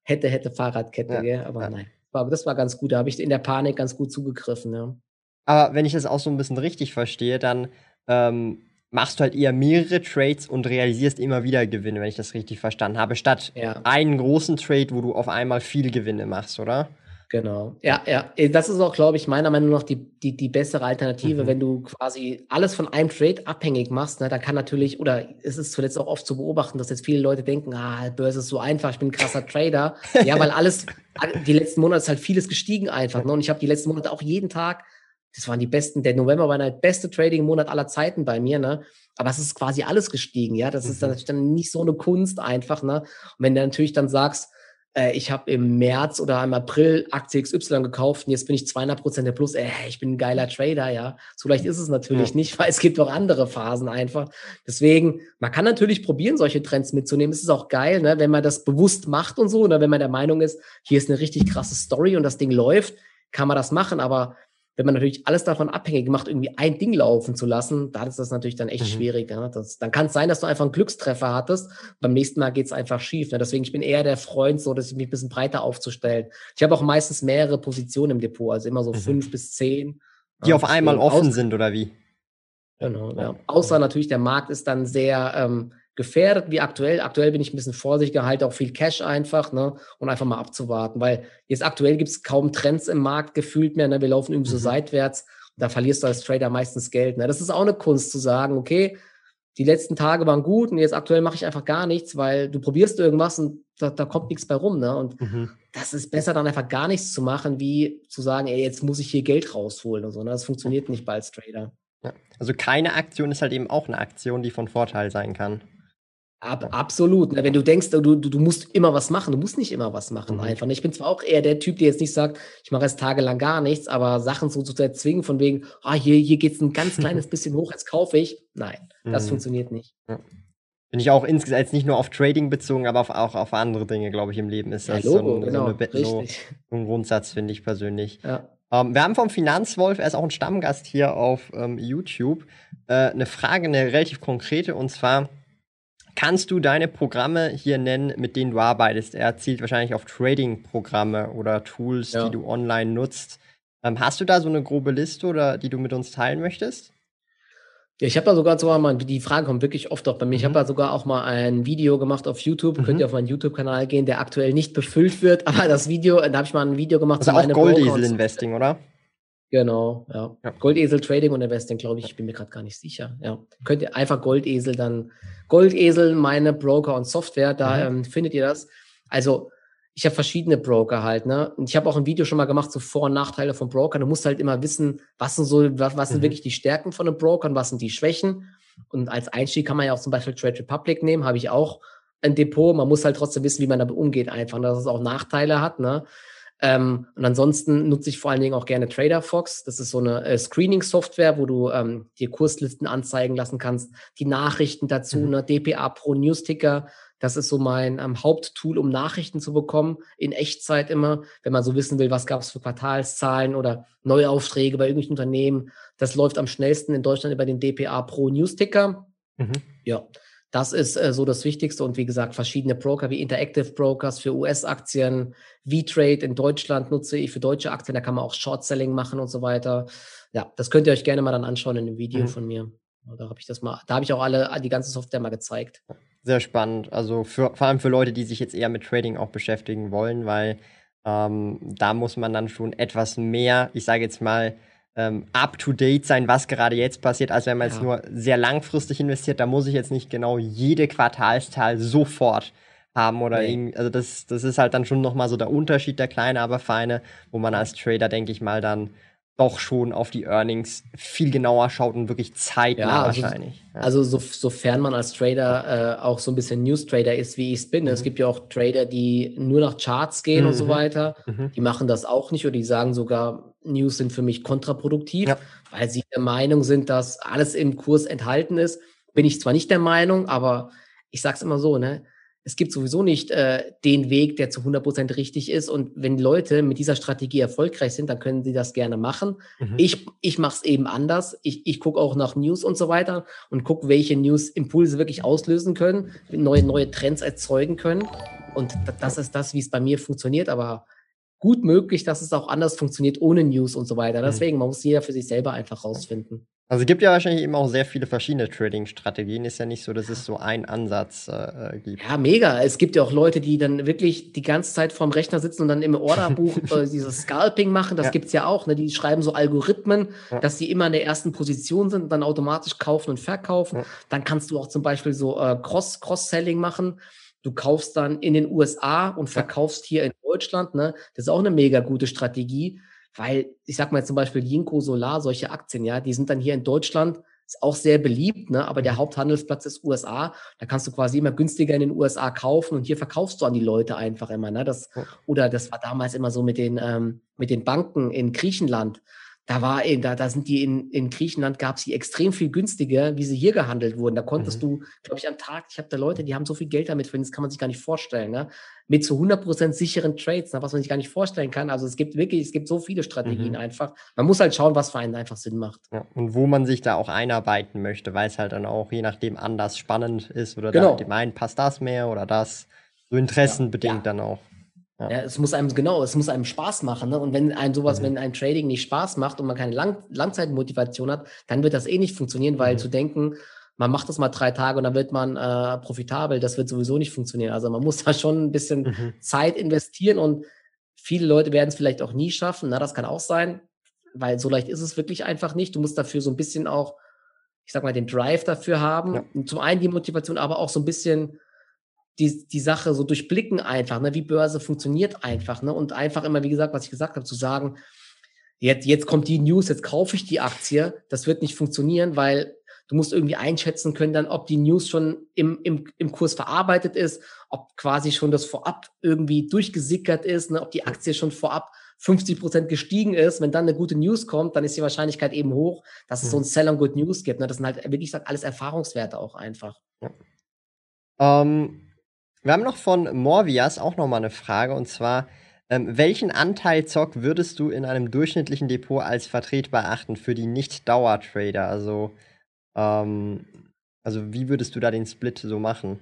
hätte, hätte Fahrradkette, ja. Gell? aber nein war, das war ganz gut. Da habe ich in der Panik ganz gut zugegriffen, ja. Aber wenn ich das auch so ein bisschen richtig verstehe, dann ähm, machst du halt eher mehrere Trades und realisierst immer wieder Gewinne, wenn ich das richtig verstanden habe, statt ja. einen großen Trade, wo du auf einmal viele Gewinne machst, oder? Genau. Ja, ja. Äh, das ist auch, glaube ich, meiner Meinung nach die, die, die bessere Alternative, mhm. wenn du quasi alles von einem Trade abhängig machst. Ne, dann kann natürlich, oder es ist zuletzt auch oft zu beobachten, dass jetzt viele Leute denken, ah, Börse ist so einfach, ich bin ein krasser Trader. ja, weil alles, die letzten Monate ist halt vieles gestiegen einfach. Ne? Und ich habe die letzten Monate auch jeden Tag, das waren die besten, der November war der beste Trading-Monat aller Zeiten bei mir, ne? Aber es ist quasi alles gestiegen, ja. Das mhm. ist dann, dann nicht so eine Kunst einfach, ne? Und wenn du natürlich dann sagst, äh, ich habe im März oder im April Aktie XY gekauft und jetzt bin ich 200 Prozent der Plus. Äh, ich bin ein geiler Trader, ja. So leicht ist es natürlich ja. nicht, weil es gibt auch andere Phasen einfach. Deswegen, man kann natürlich probieren, solche Trends mitzunehmen. Es ist auch geil, ne, wenn man das bewusst macht und so, oder wenn man der Meinung ist, hier ist eine richtig krasse Story und das Ding läuft, kann man das machen. Aber wenn man natürlich alles davon abhängig macht, irgendwie ein Ding laufen zu lassen, da ist das natürlich dann echt mhm. schwierig. Ne? Das, dann kann es sein, dass du einfach einen Glückstreffer hattest. Beim nächsten Mal geht es einfach schief. Ne? Deswegen, ich bin eher der Freund, so dass ich mich ein bisschen breiter aufzustellen. Ich habe auch meistens mehrere Positionen im Depot, also immer so mhm. fünf bis zehn. Die ja, auf einmal offen sind, oder wie? Genau, ja. Außer natürlich, der Markt ist dann sehr ähm, gefährdet wie aktuell. Aktuell bin ich ein bisschen vorsichtiger, halte auch viel Cash einfach, ne, und einfach mal abzuwarten, weil jetzt aktuell gibt es kaum Trends im Markt gefühlt mehr, ne, wir laufen irgendwie mhm. so seitwärts, da verlierst du als Trader meistens Geld, ne. Das ist auch eine Kunst zu sagen, okay, die letzten Tage waren gut und jetzt aktuell mache ich einfach gar nichts, weil du probierst irgendwas und da, da kommt nichts bei rum, ne, und mhm. das ist besser dann einfach gar nichts zu machen, wie zu sagen, ey, jetzt muss ich hier Geld rausholen und so, ne, das funktioniert nicht bei als Trader. Ja. Also keine Aktion ist halt eben auch eine Aktion, die von Vorteil sein kann. Ab, absolut. Wenn du denkst, du, du, musst immer was machen, du musst nicht immer was machen mhm. einfach. Ich bin zwar auch eher der Typ, der jetzt nicht sagt, ich mache jetzt tagelang gar nichts, aber Sachen so zu erzwingen, von wegen, ah, hier, hier geht es ein ganz (laughs) kleines bisschen hoch, jetzt kaufe ich. Nein, das mhm. funktioniert nicht. Ja. Bin ich auch insgesamt nicht nur auf Trading bezogen, aber auf, auch auf andere Dinge, glaube ich, im Leben ist das ja, Logo, so, ein, genau, so, eine, so, ein Grundsatz, finde ich persönlich. Ja. Um, ähm, wir haben vom Finanzwolf, er ist auch ein Stammgast hier auf ähm, YouTube, äh, eine Frage, eine relativ konkrete, und zwar, Kannst du deine Programme hier nennen, mit denen du arbeitest? Er zielt wahrscheinlich auf Trading-Programme oder Tools, ja. die du online nutzt. Ähm, hast du da so eine grobe Liste oder die du mit uns teilen möchtest? Ja, ich habe da sogar sogar mal, die Frage kommt wirklich oft auch bei mir. Mhm. Ich habe da sogar auch mal ein Video gemacht auf YouTube. Mhm. Könnt ihr auf meinen YouTube-Kanal gehen, der aktuell nicht befüllt wird. (laughs) Aber das Video, da habe ich mal ein Video gemacht. Also auch Goldesel-Investing, oder? Genau, ja. ja. Goldesel Trading und Investing, glaube ich, ich bin mir gerade gar nicht sicher. Ja. Könnt ihr einfach Goldesel dann, Goldesel, meine Broker und Software, da mhm. ähm, findet ihr das. Also, ich habe verschiedene Broker halt, ne? Und ich habe auch ein Video schon mal gemacht zu Vor- und Nachteile von Brokern. Du musst halt immer wissen, was sind so, was, was sind mhm. wirklich die Stärken von einem Broker und was sind die Schwächen. Und als Einstieg kann man ja auch zum Beispiel Trade Republic nehmen, habe ich auch ein Depot. Man muss halt trotzdem wissen, wie man damit umgeht, einfach, dass es auch Nachteile hat, ne? Ähm, und ansonsten nutze ich vor allen Dingen auch gerne TraderFox. Das ist so eine äh, Screening-Software, wo du ähm, dir Kurslisten anzeigen lassen kannst, die Nachrichten dazu, mhm. ne, DPA Pro Newsticker. Das ist so mein ähm, Haupttool, um Nachrichten zu bekommen, in Echtzeit immer, wenn man so wissen will, was gab es für Quartalszahlen oder Neuaufträge bei irgendwelchen Unternehmen. Das läuft am schnellsten in Deutschland über den DPA Pro Newsticker. Mhm. Ja, das ist äh, so das Wichtigste. Und wie gesagt, verschiedene Broker wie Interactive Brokers für US-Aktien, V-Trade in Deutschland nutze ich für deutsche Aktien. Da kann man auch Short-Selling machen und so weiter. Ja, das könnt ihr euch gerne mal dann anschauen in dem Video mhm. von mir. Da habe ich das mal, da habe ich auch alle die ganze Software mal gezeigt. Sehr spannend. Also für, vor allem für Leute, die sich jetzt eher mit Trading auch beschäftigen wollen, weil ähm, da muss man dann schon etwas mehr, ich sage jetzt mal, ähm, up-to-date sein, was gerade jetzt passiert, als wenn man ja. jetzt nur sehr langfristig investiert. Da muss ich jetzt nicht genau jede Quartalszahl sofort haben oder nee. irgendwie, also das, das ist halt dann schon nochmal so der Unterschied, der kleine, aber feine, wo man als Trader, denke ich mal, dann doch schon auf die Earnings viel genauer schaut und wirklich zeitnah ja, also, wahrscheinlich. Ja. Also so, sofern man als Trader äh, auch so ein bisschen News-Trader ist, wie ich es bin. Mhm. Es gibt ja auch Trader, die nur nach Charts gehen mhm. und so mhm. weiter. Mhm. Die machen das auch nicht oder die sagen sogar, News sind für mich kontraproduktiv, ja. weil sie der Meinung sind, dass alles im Kurs enthalten ist. Bin ich zwar nicht der Meinung, aber ich sage es immer so, ne? Es gibt sowieso nicht äh, den Weg, der zu 100% richtig ist. Und wenn Leute mit dieser Strategie erfolgreich sind, dann können sie das gerne machen. Mhm. Ich, ich mache es eben anders. Ich, ich gucke auch nach News und so weiter und gucke, welche News Impulse wirklich auslösen können, neue, neue Trends erzeugen können. Und das ist das, wie es bei mir funktioniert. Aber gut möglich, dass es auch anders funktioniert ohne News und so weiter. Mhm. Deswegen, man muss jeder für sich selber einfach rausfinden. Also es gibt ja wahrscheinlich eben auch sehr viele verschiedene Trading-Strategien. Ist ja nicht so, dass es so einen Ansatz äh, gibt. Ja, mega. Es gibt ja auch Leute, die dann wirklich die ganze Zeit vorm Rechner sitzen und dann im Orderbuch (laughs) äh, dieses Scalping machen. Das ja. gibt's ja auch. Ne? Die schreiben so Algorithmen, ja. dass die immer in der ersten Position sind und dann automatisch kaufen und verkaufen. Ja. Dann kannst du auch zum Beispiel so äh, Cross, Cross-Selling machen. Du kaufst dann in den USA und verkaufst hier in Deutschland. Ne? Das ist auch eine mega gute Strategie weil ich sag mal zum Beispiel Jinko Solar, solche Aktien, ja, die sind dann hier in Deutschland ist auch sehr beliebt, ne? aber der mhm. Haupthandelsplatz ist USA. Da kannst du quasi immer günstiger in den USA kaufen und hier verkaufst du an die Leute einfach immer. Ne? Das, oder das war damals immer so mit den, ähm, mit den Banken in Griechenland da war eben, da, da sind die in, in Griechenland gab es die extrem viel günstiger, wie sie hier gehandelt wurden. Da konntest mhm. du, glaube ich, am Tag, ich habe da Leute, die haben so viel Geld damit verdient, das kann man sich gar nicht vorstellen, ne? Mit zu 100% sicheren Trades, was man sich gar nicht vorstellen kann. Also es gibt wirklich, es gibt so viele Strategien mhm. einfach. Man muss halt schauen, was für einen einfach Sinn macht. Ja, und wo man sich da auch einarbeiten möchte, weil es halt dann auch je nachdem anders spannend ist oder genau. dem einen passt das mehr oder das. So interessenbedingt ja. dann auch. Ja. ja. es muss einem, genau, es muss einem Spaß machen. Ne? Und wenn einem sowas, mhm. wenn ein Trading nicht Spaß macht und man keine Lang Langzeitmotivation hat, dann wird das eh nicht funktionieren, weil mhm. zu denken, man macht das mal drei Tage und dann wird man äh, profitabel, das wird sowieso nicht funktionieren. Also man muss (laughs) da schon ein bisschen mhm. Zeit investieren und viele Leute werden es vielleicht auch nie schaffen. Na, das kann auch sein, weil so leicht ist es wirklich einfach nicht. Du musst dafür so ein bisschen auch, ich sag mal, den Drive dafür haben. Ja. zum einen die Motivation, aber auch so ein bisschen die, die Sache so durchblicken einfach, ne, wie Börse funktioniert einfach, ne, und einfach immer, wie gesagt, was ich gesagt habe, zu sagen, jetzt, jetzt kommt die News, jetzt kaufe ich die Aktie, das wird nicht funktionieren, weil du musst irgendwie einschätzen können, dann, ob die News schon im, im, im Kurs verarbeitet ist, ob quasi schon das vorab irgendwie durchgesickert ist, ne, ob die Aktie schon vorab 50 Prozent gestiegen ist. Wenn dann eine gute News kommt, dann ist die Wahrscheinlichkeit eben hoch, dass es so ein Sell on Good News gibt. Ne? Das sind halt wirklich alles Erfahrungswerte auch einfach. Ja. Ähm, wir haben noch von Morvias auch noch mal eine Frage und zwar, ähm, welchen Anteil Zock würdest du in einem durchschnittlichen Depot als vertretbar achten für die Nicht-Dauertrader? Also, ähm, also wie würdest du da den Split so machen?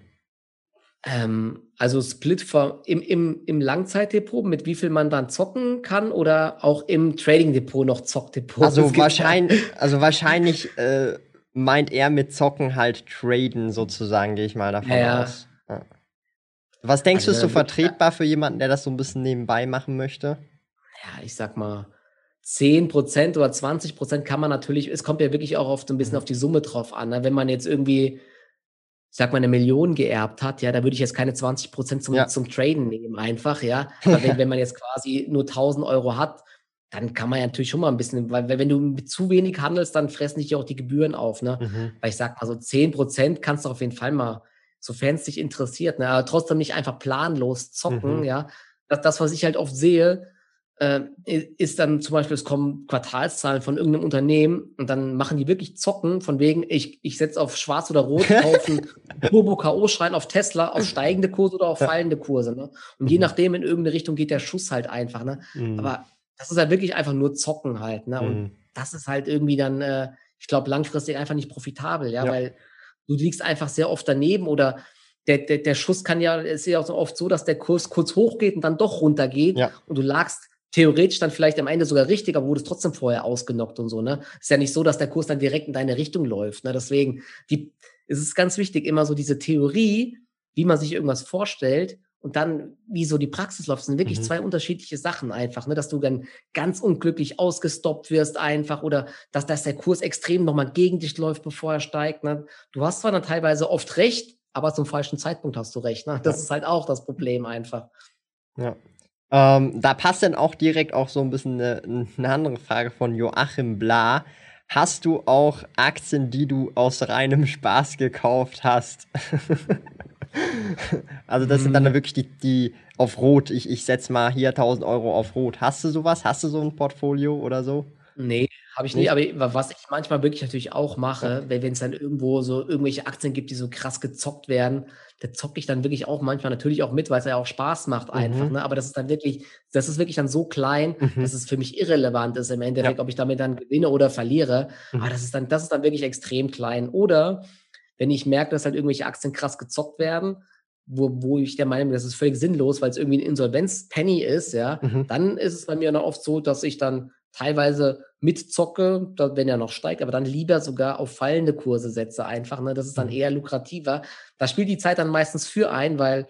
Ähm, also Split im, im, im Langzeitdepot, mit wie viel man dann zocken kann oder auch im Trading-Depot noch Zockdepot? Also wahrscheinlich, also wahrscheinlich äh, meint er mit Zocken halt Traden sozusagen, gehe ich mal davon ja, aus. Was denkst also, du, ist so vertretbar für jemanden, der das so ein bisschen nebenbei machen möchte? Ja, ich sag mal, 10% oder 20% kann man natürlich, es kommt ja wirklich auch oft ein bisschen mhm. auf die Summe drauf an. Ne? Wenn man jetzt irgendwie, ich sag mal, eine Million geerbt hat, ja, da würde ich jetzt keine 20% zum, ja. zum Traden nehmen, einfach, ja. Aber wenn, wenn man jetzt quasi nur 1000 Euro hat, dann kann man ja natürlich schon mal ein bisschen, weil wenn du zu wenig handelst, dann fressen dich ja auch die Gebühren auf, ne? Mhm. Weil ich sag mal, so 10% kannst du auf jeden Fall mal sofern es dich interessiert, ne? aber trotzdem nicht einfach planlos zocken, mhm. ja. Das, das, was ich halt oft sehe, äh, ist dann zum Beispiel, es kommen Quartalszahlen von irgendeinem Unternehmen und dann machen die wirklich Zocken, von wegen, ich, ich setze auf schwarz oder rot, (laughs) kaufen Turbo-K.O.-Schrein auf Tesla, auf steigende Kurse oder auf fallende Kurse. Ne? Und mhm. je nachdem, in irgendeine Richtung geht der Schuss halt einfach. Ne? Mhm. Aber das ist halt wirklich einfach nur Zocken halt. Ne? Und mhm. das ist halt irgendwie dann, äh, ich glaube, langfristig einfach nicht profitabel, ja, ja. weil du liegst einfach sehr oft daneben oder der, der, der Schuss kann ja, ist ja auch so oft so, dass der Kurs kurz hochgeht und dann doch runtergeht ja. und du lagst theoretisch dann vielleicht am Ende sogar richtig, aber wurdest trotzdem vorher ausgenockt und so, ne? Ist ja nicht so, dass der Kurs dann direkt in deine Richtung läuft, ne? Deswegen, die, es ist ganz wichtig, immer so diese Theorie, wie man sich irgendwas vorstellt und dann, wie so die Praxis läuft, sind wirklich mhm. zwei unterschiedliche Sachen einfach, ne? dass du dann ganz unglücklich ausgestoppt wirst einfach oder dass, dass der Kurs extrem nochmal gegen dich läuft, bevor er steigt. Ne? Du hast zwar dann teilweise oft recht, aber zum falschen Zeitpunkt hast du recht. Ne? Das ja. ist halt auch das Problem einfach. Ja. Ähm, da passt dann auch direkt auch so ein bisschen eine, eine andere Frage von Joachim Bla. Hast du auch Aktien, die du aus reinem Spaß gekauft hast? (laughs) also das sind dann mhm. wirklich die, die auf Rot. Ich, ich setze mal hier 1000 Euro auf Rot. Hast du sowas? Hast du so ein Portfolio oder so? Nee, habe ich nicht. nicht. Aber was ich manchmal wirklich natürlich auch mache, wenn es dann irgendwo so irgendwelche Aktien gibt, die so krass gezockt werden, da zocke ich dann wirklich auch manchmal natürlich auch mit, weil es ja auch Spaß macht einfach. Mhm. Ne? Aber das ist dann wirklich, das ist wirklich dann so klein, mhm. dass es für mich irrelevant ist im Endeffekt, ja. ob ich damit dann gewinne oder verliere. Mhm. Aber das ist dann, das ist dann wirklich extrem klein. Oder wenn ich merke, dass halt irgendwelche Aktien krass gezockt werden, wo, wo ich der Meinung bin, das ist völlig sinnlos, weil es irgendwie ein Insolvenz-Penny ist, ja, mhm. dann ist es bei mir noch oft so, dass ich dann teilweise mitzocke, wenn er noch steigt, aber dann lieber sogar auf fallende Kurse setze einfach. Ne? Das ist dann mhm. eher lukrativer. Da spielt die Zeit dann meistens für ein, weil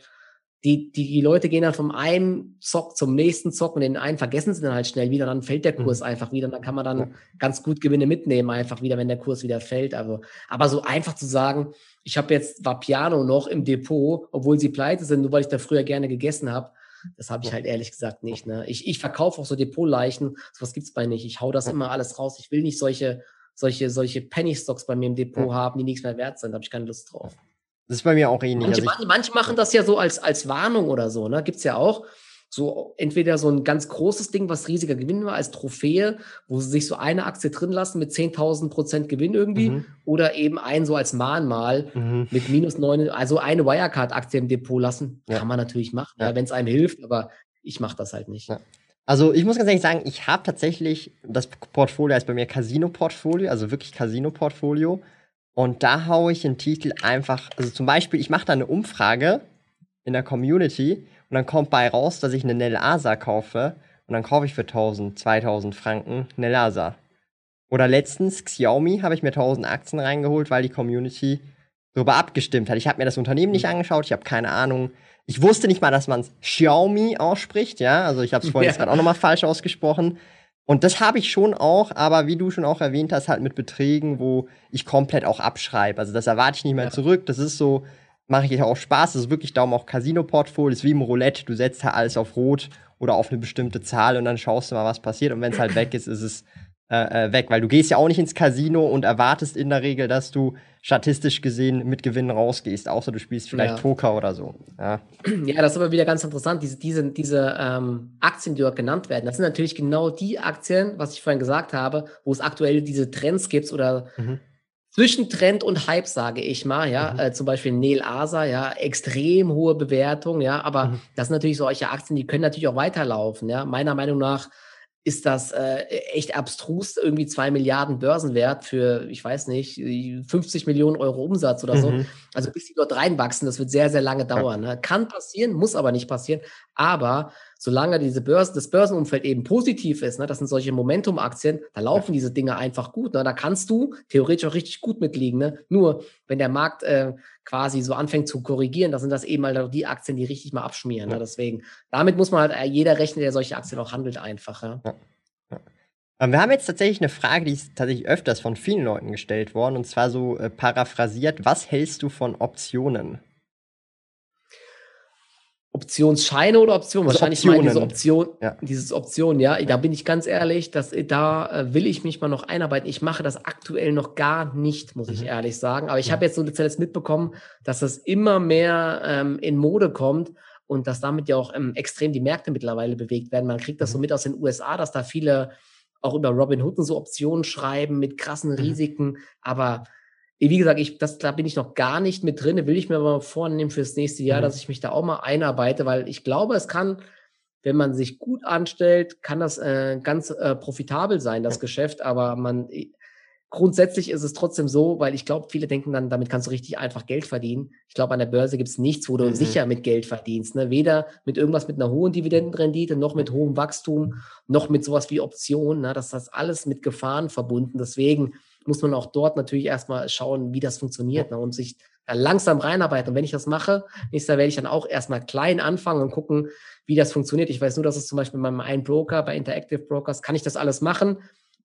die, die, die Leute gehen dann vom einen Zock zum nächsten Zock und den einen vergessen sie dann halt schnell wieder, dann fällt der Kurs mhm. einfach wieder und dann kann man dann ja. ganz gut Gewinne mitnehmen, einfach wieder, wenn der Kurs wieder fällt. Also, aber so einfach zu sagen, ich habe jetzt Vapiano noch im Depot, obwohl sie pleite sind, nur weil ich da früher gerne gegessen habe, das habe ich halt ehrlich gesagt nicht. Ne? Ich, ich verkaufe auch so Depotleichen, sowas gibt's bei nicht. Ich hau das immer alles raus. Ich will nicht solche solche, solche Penny Stocks bei mir im Depot haben, die nichts mehr wert sind. Da habe ich keine Lust drauf. Das ist bei mir auch ähnlich. Manche, also manche machen das ja so als, als Warnung oder so, ne? Gibt's ja auch so entweder so ein ganz großes Ding, was riesiger Gewinn war, als Trophäe, wo sie sich so eine Aktie drin lassen mit 10.000 Prozent Gewinn irgendwie, mhm. oder eben ein so als Mahnmal mhm. mit minus neun, also eine Wirecard-Aktie im Depot lassen, ja. kann man natürlich machen, ja. ja wenn es einem hilft, aber ich mache das halt nicht. Ja. Also ich muss ganz ehrlich sagen, ich habe tatsächlich, das Portfolio heißt bei mir Casino-Portfolio, also wirklich Casino-Portfolio. Und da haue ich den Titel einfach, also zum Beispiel, ich mache da eine Umfrage in der Community und dann kommt bei raus, dass ich eine Nelasa kaufe und dann kaufe ich für 1000, 2000 Franken Nelasa. Oder letztens Xiaomi habe ich mir 1000 Aktien reingeholt, weil die Community darüber abgestimmt hat. Ich habe mir das Unternehmen nicht angeschaut, ich habe keine Ahnung. Ich wusste nicht mal, dass man es Xiaomi ausspricht, ja. Also ich habe es vorhin ja. gerade auch nochmal falsch ausgesprochen. Und das habe ich schon auch, aber wie du schon auch erwähnt hast, halt mit Beträgen, wo ich komplett auch abschreibe. Also das erwarte ich nicht mehr ja. zurück. Das ist so, mache ich auch Spaß. Das ist wirklich darum auch Casino-Portfolio. Das ist wie im Roulette. Du setzt halt alles auf Rot oder auf eine bestimmte Zahl und dann schaust du mal, was passiert. Und wenn es halt (clears throat) weg ist, ist es äh, äh, weg. Weil du gehst ja auch nicht ins Casino und erwartest in der Regel, dass du statistisch gesehen mit Gewinn rausgehst. Außer du spielst vielleicht ja. Poker oder so. Ja. (clears throat) ja, das ist aber wieder ganz interessant. Diese, diese, diese ähm, Aktien, die dort genannt werden, das sind natürlich genau die Aktien, was ich vorhin gesagt habe, wo es aktuell diese Trends gibt oder mhm zwischen Trend und Hype, sage ich mal, ja, mhm. äh, zum Beispiel Neil Asa, ja, extrem hohe Bewertung, ja, aber mhm. das sind natürlich solche Aktien, die können natürlich auch weiterlaufen, ja. Meiner Meinung nach ist das äh, echt abstrus, irgendwie zwei Milliarden Börsenwert für, ich weiß nicht, 50 Millionen Euro Umsatz oder so. Mhm. Also bis die dort reinwachsen, das wird sehr, sehr lange dauern. Ne? Kann passieren, muss aber nicht passieren. Aber solange diese Börse, das Börsenumfeld eben positiv ist, ne, das sind solche Momentum-Aktien, da laufen diese Dinge einfach gut. Ne? Da kannst du theoretisch auch richtig gut mitliegen. Ne? Nur, wenn der Markt äh, quasi so anfängt zu korrigieren, das sind das eben mal die Aktien, die richtig mal abschmieren. Ne? Deswegen, damit muss man halt äh, jeder rechnen, der solche Aktien auch handelt, einfach. Ja? ja. Wir haben jetzt tatsächlich eine Frage, die ist tatsächlich öfters von vielen Leuten gestellt worden, und zwar so äh, paraphrasiert: Was hältst du von Optionen? Optionsscheine oder Optionen? Also Wahrscheinlich Optionen. diese Option, ja. dieses Option, ja. Da bin ich ganz ehrlich, dass da äh, will ich mich mal noch einarbeiten. Ich mache das aktuell noch gar nicht, muss mhm. ich ehrlich sagen. Aber ich ja. habe jetzt so zuletzt mitbekommen, dass das immer mehr ähm, in Mode kommt und dass damit ja auch ähm, extrem die Märkte mittlerweile bewegt werden. Man kriegt das so mhm. mit aus den USA, dass da viele auch über Robin Hood so Optionen schreiben mit krassen mhm. Risiken. Aber wie gesagt, ich, das, da bin ich noch gar nicht mit drin. Will ich mir aber vornehmen fürs nächste Jahr, mhm. dass ich mich da auch mal einarbeite, weil ich glaube, es kann, wenn man sich gut anstellt, kann das äh, ganz äh, profitabel sein, das Geschäft. Aber man, grundsätzlich ist es trotzdem so, weil ich glaube, viele denken dann, damit kannst du richtig einfach Geld verdienen. Ich glaube, an der Börse gibt es nichts, wo du mhm. sicher mit Geld verdienst. Ne? Weder mit irgendwas mit einer hohen Dividendenrendite, noch mit hohem Wachstum, noch mit sowas wie Optionen. Ne? Das ist alles mit Gefahren verbunden. Deswegen muss man auch dort natürlich erstmal schauen, wie das funktioniert ne? und sich da langsam reinarbeiten. Und wenn ich das mache, nächstes Jahr werde ich dann auch erstmal klein anfangen und gucken, wie das funktioniert. Ich weiß nur, dass es zum Beispiel bei meinem einen Broker, bei Interactive Brokers, kann ich das alles machen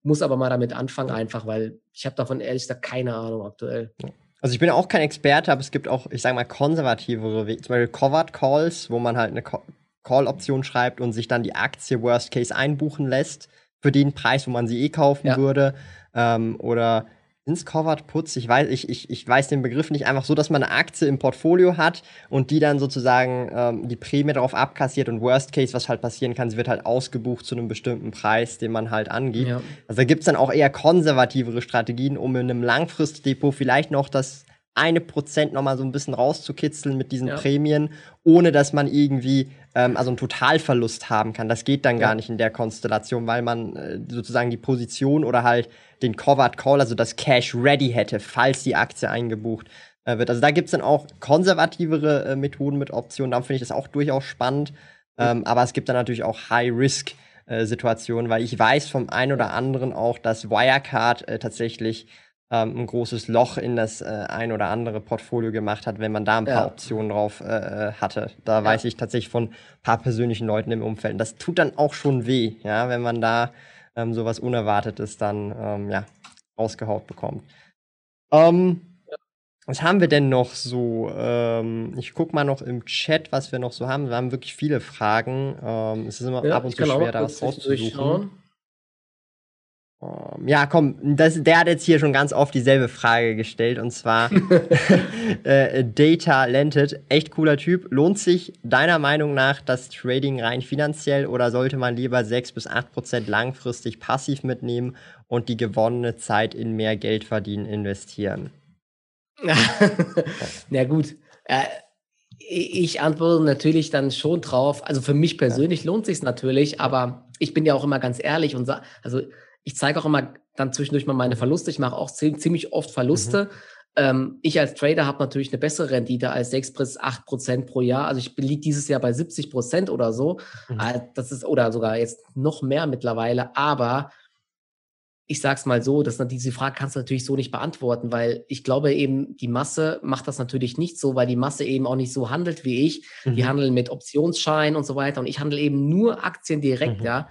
muss aber mal damit anfangen einfach, weil ich habe davon ehrlich gesagt keine Ahnung aktuell. Also ich bin auch kein Experte, aber es gibt auch, ich sage mal, konservativere Wege, zum Beispiel Covered Calls, wo man halt eine Call-Option schreibt und sich dann die Aktie Worst Case einbuchen lässt für den Preis, wo man sie eh kaufen ja. würde. Ähm, oder ins Covered Puts, ich weiß, ich, ich, ich weiß den Begriff nicht, einfach so, dass man eine Aktie im Portfolio hat und die dann sozusagen ähm, die Prämie darauf abkassiert und Worst Case, was halt passieren kann, sie wird halt ausgebucht zu einem bestimmten Preis, den man halt angibt. Ja. Also da gibt es dann auch eher konservativere Strategien, um in einem Langfristdepot vielleicht noch das eine Prozent nochmal so ein bisschen rauszukitzeln mit diesen ja. Prämien, ohne dass man irgendwie ähm, also einen Totalverlust haben kann. Das geht dann ja. gar nicht in der Konstellation, weil man äh, sozusagen die Position oder halt den Covered Call, also das Cash ready hätte, falls die Aktie eingebucht äh, wird. Also da gibt es dann auch konservativere äh, Methoden mit Optionen. Da finde ich das auch durchaus spannend. Ähm, aber es gibt dann natürlich auch High-Risk. Äh, Situationen, weil ich weiß vom einen oder anderen auch, dass Wirecard äh, tatsächlich ein großes Loch in das äh, ein oder andere Portfolio gemacht hat, wenn man da ein paar ja. Optionen drauf äh, hatte. Da ja. weiß ich tatsächlich von ein paar persönlichen Leuten im Umfeld. Und das tut dann auch schon weh, ja, wenn man da ähm, sowas Unerwartetes dann ähm, ja, rausgehaut bekommt. Ähm, was haben wir denn noch so? Ähm, ich guck mal noch im Chat, was wir noch so haben. Wir haben wirklich viele Fragen. Ähm, es ist immer ab und zu schwer, da was rauszusuchen. Um, ja, komm, das, der hat jetzt hier schon ganz oft dieselbe Frage gestellt und zwar (laughs) (laughs) äh, Data Lented, echt cooler Typ. Lohnt sich deiner Meinung nach das Trading rein finanziell oder sollte man lieber 6 bis 8 Prozent langfristig passiv mitnehmen und die gewonnene Zeit in mehr Geld verdienen investieren? (laughs) Na gut, äh, ich antworte natürlich dann schon drauf. Also für mich persönlich ja. lohnt sich natürlich, aber ich bin ja auch immer ganz ehrlich und sage, also ich zeige auch immer dann zwischendurch mal meine Verluste. Ich mache auch ziemlich oft Verluste. Mhm. Ähm, ich als Trader habe natürlich eine bessere Rendite als 6 bis 8 Prozent pro Jahr. Also ich liege dieses Jahr bei 70 Prozent oder so. Mhm. Äh, das ist, oder sogar jetzt noch mehr mittlerweile. Aber ich sag's mal so, dass diese Frage kannst du natürlich so nicht beantworten, weil ich glaube eben, die Masse macht das natürlich nicht so, weil die Masse eben auch nicht so handelt wie ich. Mhm. Die handeln mit Optionsscheinen und so weiter und ich handle eben nur Aktien direkt, mhm. ja.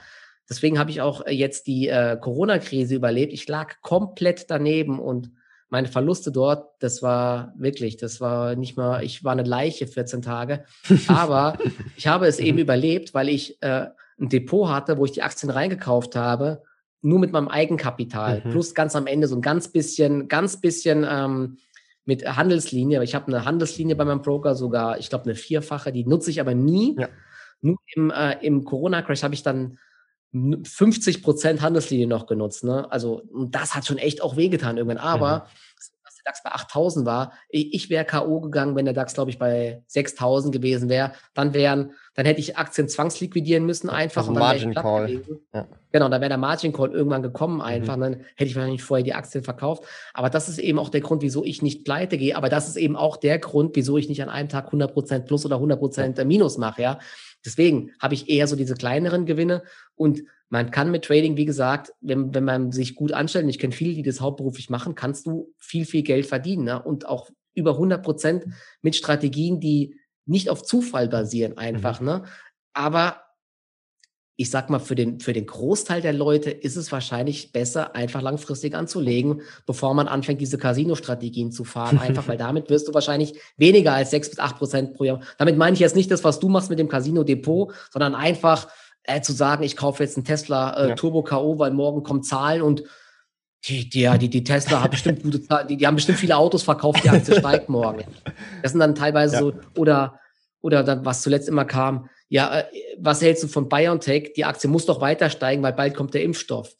Deswegen habe ich auch äh, jetzt die äh, Corona-Krise überlebt. Ich lag komplett daneben und meine Verluste dort, das war wirklich, das war nicht mal, ich war eine Leiche 14 Tage. (laughs) Aber ich habe es eben überlebt, weil ich äh, ein Depot hatte, wo ich die Aktien reingekauft habe, nur mit meinem Eigenkapital. Mhm. Plus ganz am Ende so ein ganz bisschen, ganz bisschen ähm, mit Handelslinie. Ich habe eine Handelslinie bei meinem Broker sogar, ich glaube, eine vierfache, die nutze ich aber nie. Ja. Nur im, äh, im Corona-Crash habe ich dann 50 Prozent Handelslinie noch genutzt. Ne? Also das hat schon echt auch wehgetan irgendwann. Aber mhm. dass der DAX bei 8000 war, ich, ich wäre K.O. gegangen, wenn der DAX, glaube ich, bei 6000 gewesen wäre. Dann wären, dann hätte ich Aktien zwangsliquidieren müssen einfach. Also und dann Margin Call. Ja. Genau, dann wäre der Margin Call irgendwann gekommen mhm. einfach. Mhm. Dann hätte ich wahrscheinlich vorher die Aktien verkauft. Aber das ist eben auch der Grund, wieso ich nicht pleite gehe. Aber das ist eben auch der Grund, wieso ich nicht an einem Tag 100 Prozent plus oder 100 Prozent Minus mache. Ja, Deswegen habe ich eher so diese kleineren Gewinne und man kann mit Trading, wie gesagt, wenn, wenn man sich gut anstellt, und ich kenne viele, die das hauptberuflich machen, kannst du viel, viel Geld verdienen ne? und auch über 100 Prozent mit Strategien, die nicht auf Zufall basieren einfach. Mhm. Ne? Aber ich sag mal, für den, für den Großteil der Leute ist es wahrscheinlich besser, einfach langfristig anzulegen, bevor man anfängt, diese Casino-Strategien zu fahren. (laughs) Einfach, weil damit wirst du wahrscheinlich weniger als sechs bis acht Prozent pro Jahr. Damit meine ich jetzt nicht das, was du machst mit dem Casino-Depot, sondern einfach äh, zu sagen, ich kaufe jetzt einen Tesla äh, ja. Turbo K.O., weil morgen kommen Zahlen und die, die, die, die Tesla hat bestimmt gute Zahlen, die, die haben bestimmt viele Autos verkauft, die Aktie steigt morgen. (laughs) Das sind dann teilweise ja. so, oder, oder dann, was zuletzt immer kam, ja, äh, was hältst du von BioNTech? Die Aktie muss doch weiter steigen, weil bald kommt der Impfstoff.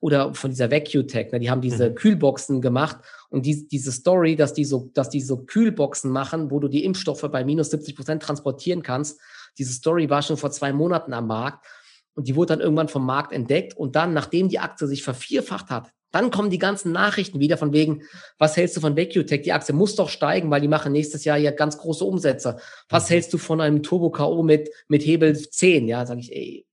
Oder von dieser VacuTech, ne? die haben diese mhm. Kühlboxen gemacht und die, diese Story, dass die so, dass die so Kühlboxen machen, wo du die Impfstoffe bei minus 70 Prozent transportieren kannst. Diese Story war schon vor zwei Monaten am Markt und die wurde dann irgendwann vom Markt entdeckt und dann, nachdem die Aktie sich vervierfacht hat, dann kommen die ganzen Nachrichten wieder von wegen, was hältst du von VacuTech? Die Aktie muss doch steigen, weil die machen nächstes Jahr ja ganz große Umsätze. Was mhm. hältst du von einem Turbo K.O. mit, mit Hebel 10? Ja, sage ich, ey,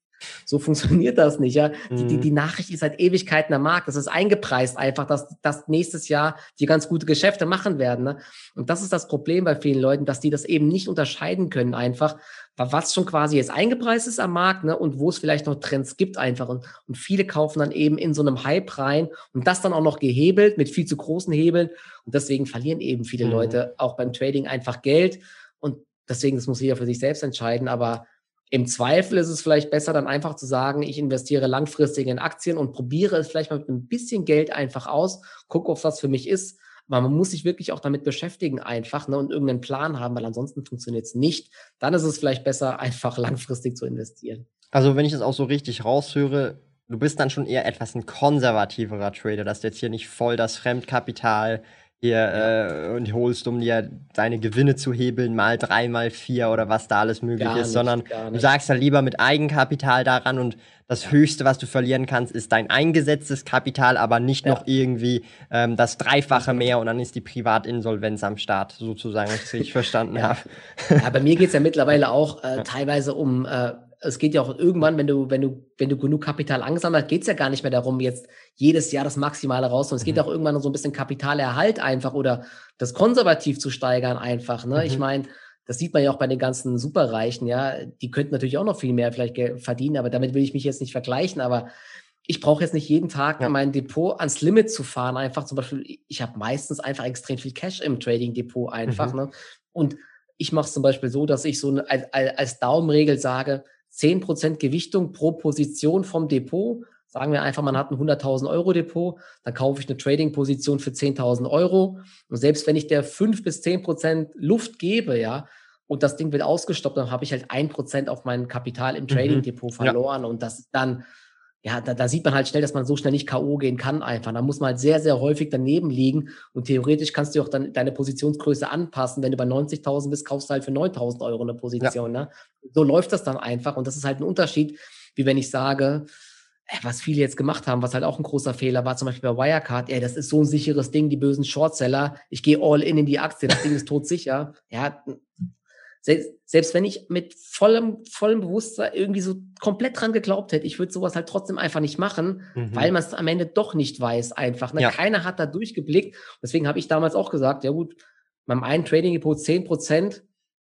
so funktioniert das nicht, ja. Die, die, mhm. die Nachricht ist seit Ewigkeiten am Markt. Das ist eingepreist einfach, dass, dass nächstes Jahr die ganz gute Geschäfte machen werden. Ne? Und das ist das Problem bei vielen Leuten, dass die das eben nicht unterscheiden können einfach, was schon quasi jetzt eingepreist ist am Markt ne, und wo es vielleicht noch Trends gibt einfach. Und, und viele kaufen dann eben in so einem Hype rein und das dann auch noch gehebelt mit viel zu großen Hebeln. Und deswegen verlieren eben viele mhm. Leute auch beim Trading einfach Geld. Und deswegen, das muss jeder für sich selbst entscheiden. Aber im Zweifel ist es vielleicht besser, dann einfach zu sagen, ich investiere langfristig in Aktien und probiere es vielleicht mal mit ein bisschen Geld einfach aus, gucke, ob das für mich ist aber man muss sich wirklich auch damit beschäftigen einfach ne, und irgendeinen Plan haben, weil ansonsten funktioniert es nicht. Dann ist es vielleicht besser, (laughs) einfach langfristig zu investieren. Also wenn ich das auch so richtig raushöre, du bist dann schon eher etwas ein konservativerer Trader, dass du jetzt hier nicht voll das Fremdkapital hier ja. äh, und holst, um dir deine Gewinne zu hebeln, mal drei, mal vier oder was da alles möglich gar ist, nicht, sondern du sagst ja lieber mit Eigenkapital daran und das ja. Höchste, was du verlieren kannst, ist dein eingesetztes Kapital, aber nicht ja. noch irgendwie ähm, das Dreifache mehr und dann ist die Privatinsolvenz am Start, sozusagen, wenn ich es richtig (laughs) verstanden habe. Ja, bei mir geht's ja mittlerweile (laughs) auch äh, teilweise um äh, es geht ja auch irgendwann, wenn du, wenn du, wenn du genug Kapital angesammelt hast, geht es ja gar nicht mehr darum, jetzt jedes Jahr das Maximale raus. Und es geht mhm. auch irgendwann um so ein bisschen Kapitalerhalt einfach oder das konservativ zu steigern einfach. Ne? Mhm. Ich meine, das sieht man ja auch bei den ganzen Superreichen, ja. Die könnten natürlich auch noch viel mehr vielleicht verdienen, aber damit will ich mich jetzt nicht vergleichen. Aber ich brauche jetzt nicht jeden Tag ja. mein Depot ans Limit zu fahren. Einfach zum Beispiel, ich habe meistens einfach extrem viel Cash im Trading Depot einfach. Mhm. Ne? Und ich mache es zum Beispiel so, dass ich so eine, als, als Daumenregel sage, 10% Gewichtung pro Position vom Depot Sagen wir einfach, man hat ein 100.000 Euro Depot, dann kaufe ich eine Trading-Position für 10.000 Euro. Und selbst wenn ich der 5 bis 10 Prozent Luft gebe, ja, und das Ding wird ausgestoppt, dann habe ich halt ein Prozent auf mein Kapital im mhm. Trading-Depot verloren. Ja. Und das ist dann, ja, da, da sieht man halt schnell, dass man so schnell nicht K.O. gehen kann einfach. Da muss man halt sehr, sehr häufig daneben liegen. Und theoretisch kannst du auch dann deine Positionsgröße anpassen. Wenn du bei 90.000 bist, kaufst du halt für 9.000 Euro eine Position. Ja. Ne? So läuft das dann einfach. Und das ist halt ein Unterschied, wie wenn ich sage, was viele jetzt gemacht haben, was halt auch ein großer Fehler war, zum Beispiel bei Wirecard, ey, das ist so ein sicheres Ding, die bösen Shortseller, ich gehe all in in die Aktie, das Ding ist todsicher. Ja, selbst, selbst wenn ich mit vollem, vollem Bewusstsein irgendwie so komplett dran geglaubt hätte, ich würde sowas halt trotzdem einfach nicht machen, mhm. weil man es am Ende doch nicht weiß einfach. Ne? Ja. Keiner hat da durchgeblickt. Deswegen habe ich damals auch gesagt, ja gut, beim einen Trading Depot 10 Prozent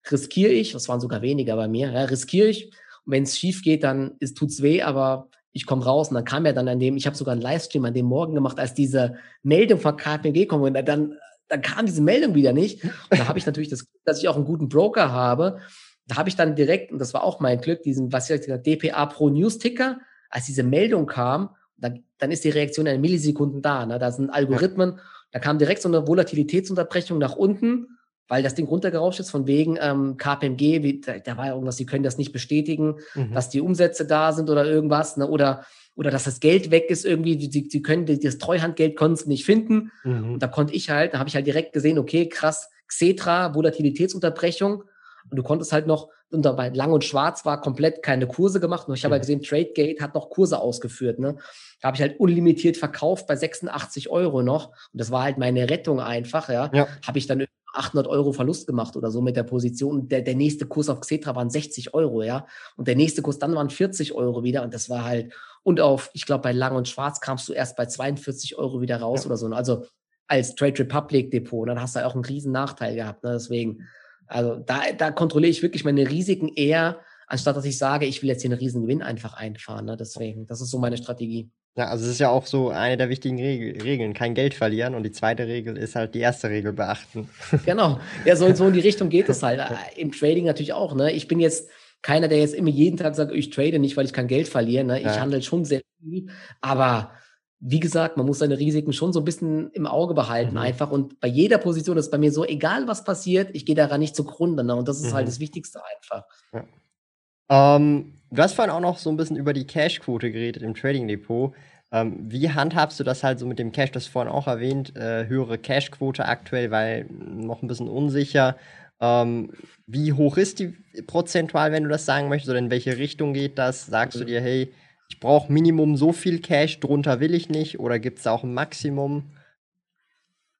riskiere ich, das waren sogar weniger bei mir, ja, riskiere ich. Und wenn es schief geht, dann ist, tut's weh, aber ich komme raus und dann kam ja dann an dem, ich habe sogar einen Livestream an dem Morgen gemacht, als diese Meldung von KPMG kommt und dann dann kam diese Meldung wieder nicht. Und da habe ich natürlich das Glück, dass ich auch einen guten Broker habe. Da habe ich dann direkt, und das war auch mein Glück, diesen, was ich gesagt DPA Pro News Ticker, als diese Meldung kam, dann, dann ist die Reaktion in Millisekunden da. Ne? Da sind Algorithmen, da kam direkt so eine Volatilitätsunterbrechung nach unten, weil das Ding runtergerauscht ist, von wegen ähm, KPMG, wie, da, da war ja irgendwas, sie können das nicht bestätigen, mhm. dass die Umsätze da sind oder irgendwas, ne? oder oder dass das Geld weg ist irgendwie, sie, sie können das Treuhandgeld konnten sie nicht finden. Mhm. Und da konnte ich halt, da habe ich halt direkt gesehen, okay, krass, Xetra, Volatilitätsunterbrechung. Und du konntest halt noch, und bei Lang und Schwarz war komplett keine Kurse gemacht. Und ich habe halt mhm. halt gesehen, TradeGate hat noch Kurse ausgeführt. Ne? Da habe ich halt unlimitiert verkauft bei 86 Euro noch. Und das war halt meine Rettung einfach. Ja, ja. habe ich dann 800 Euro Verlust gemacht oder so mit der Position. Der, der nächste Kurs auf Xetra waren 60 Euro, ja. Und der nächste Kurs dann waren 40 Euro wieder. Und das war halt, und auf, ich glaube, bei Lang und Schwarz kamst du erst bei 42 Euro wieder raus ja. oder so. Also als Trade Republic Depot, dann hast du auch einen riesen Nachteil gehabt. Ne? Deswegen, also da, da kontrolliere ich wirklich meine Risiken eher, anstatt dass ich sage, ich will jetzt hier einen riesen Gewinn einfach einfahren. Ne? Deswegen, das ist so meine Strategie. Ja, also es ist ja auch so eine der wichtigen Regel, Regeln, kein Geld verlieren. Und die zweite Regel ist halt die erste Regel beachten. (laughs) Genau. Ja, so, so in die Richtung geht es halt. Im Trading natürlich auch. Ne? Ich bin jetzt keiner, der jetzt immer jeden Tag sagt, ich trade nicht, weil ich kein Geld verliere. Ne? Ich ja. handle schon sehr viel. Aber wie gesagt, man muss seine Risiken schon so ein bisschen im Auge behalten mhm. einfach. Und bei jeder Position ist bei mir so, egal was passiert, ich gehe daran nicht zugrunde. Ne? Und das ist halt mhm. halt das Wichtigste einfach. Ja. Ähm, du hast vorhin auch noch so ein bisschen über die Cash-Quote geredet im Trading Depot. Ähm, wie handhabst du das halt so mit dem Cash? Du hast vorhin auch erwähnt, äh, höhere Cash-Quote aktuell, weil noch ein bisschen unsicher. Ähm, wie hoch ist die prozentual, wenn du das sagen möchtest, oder in welche Richtung geht das? Sagst du dir, hey, ich brauche Minimum so viel Cash, drunter will ich nicht, oder gibt es auch ein Maximum?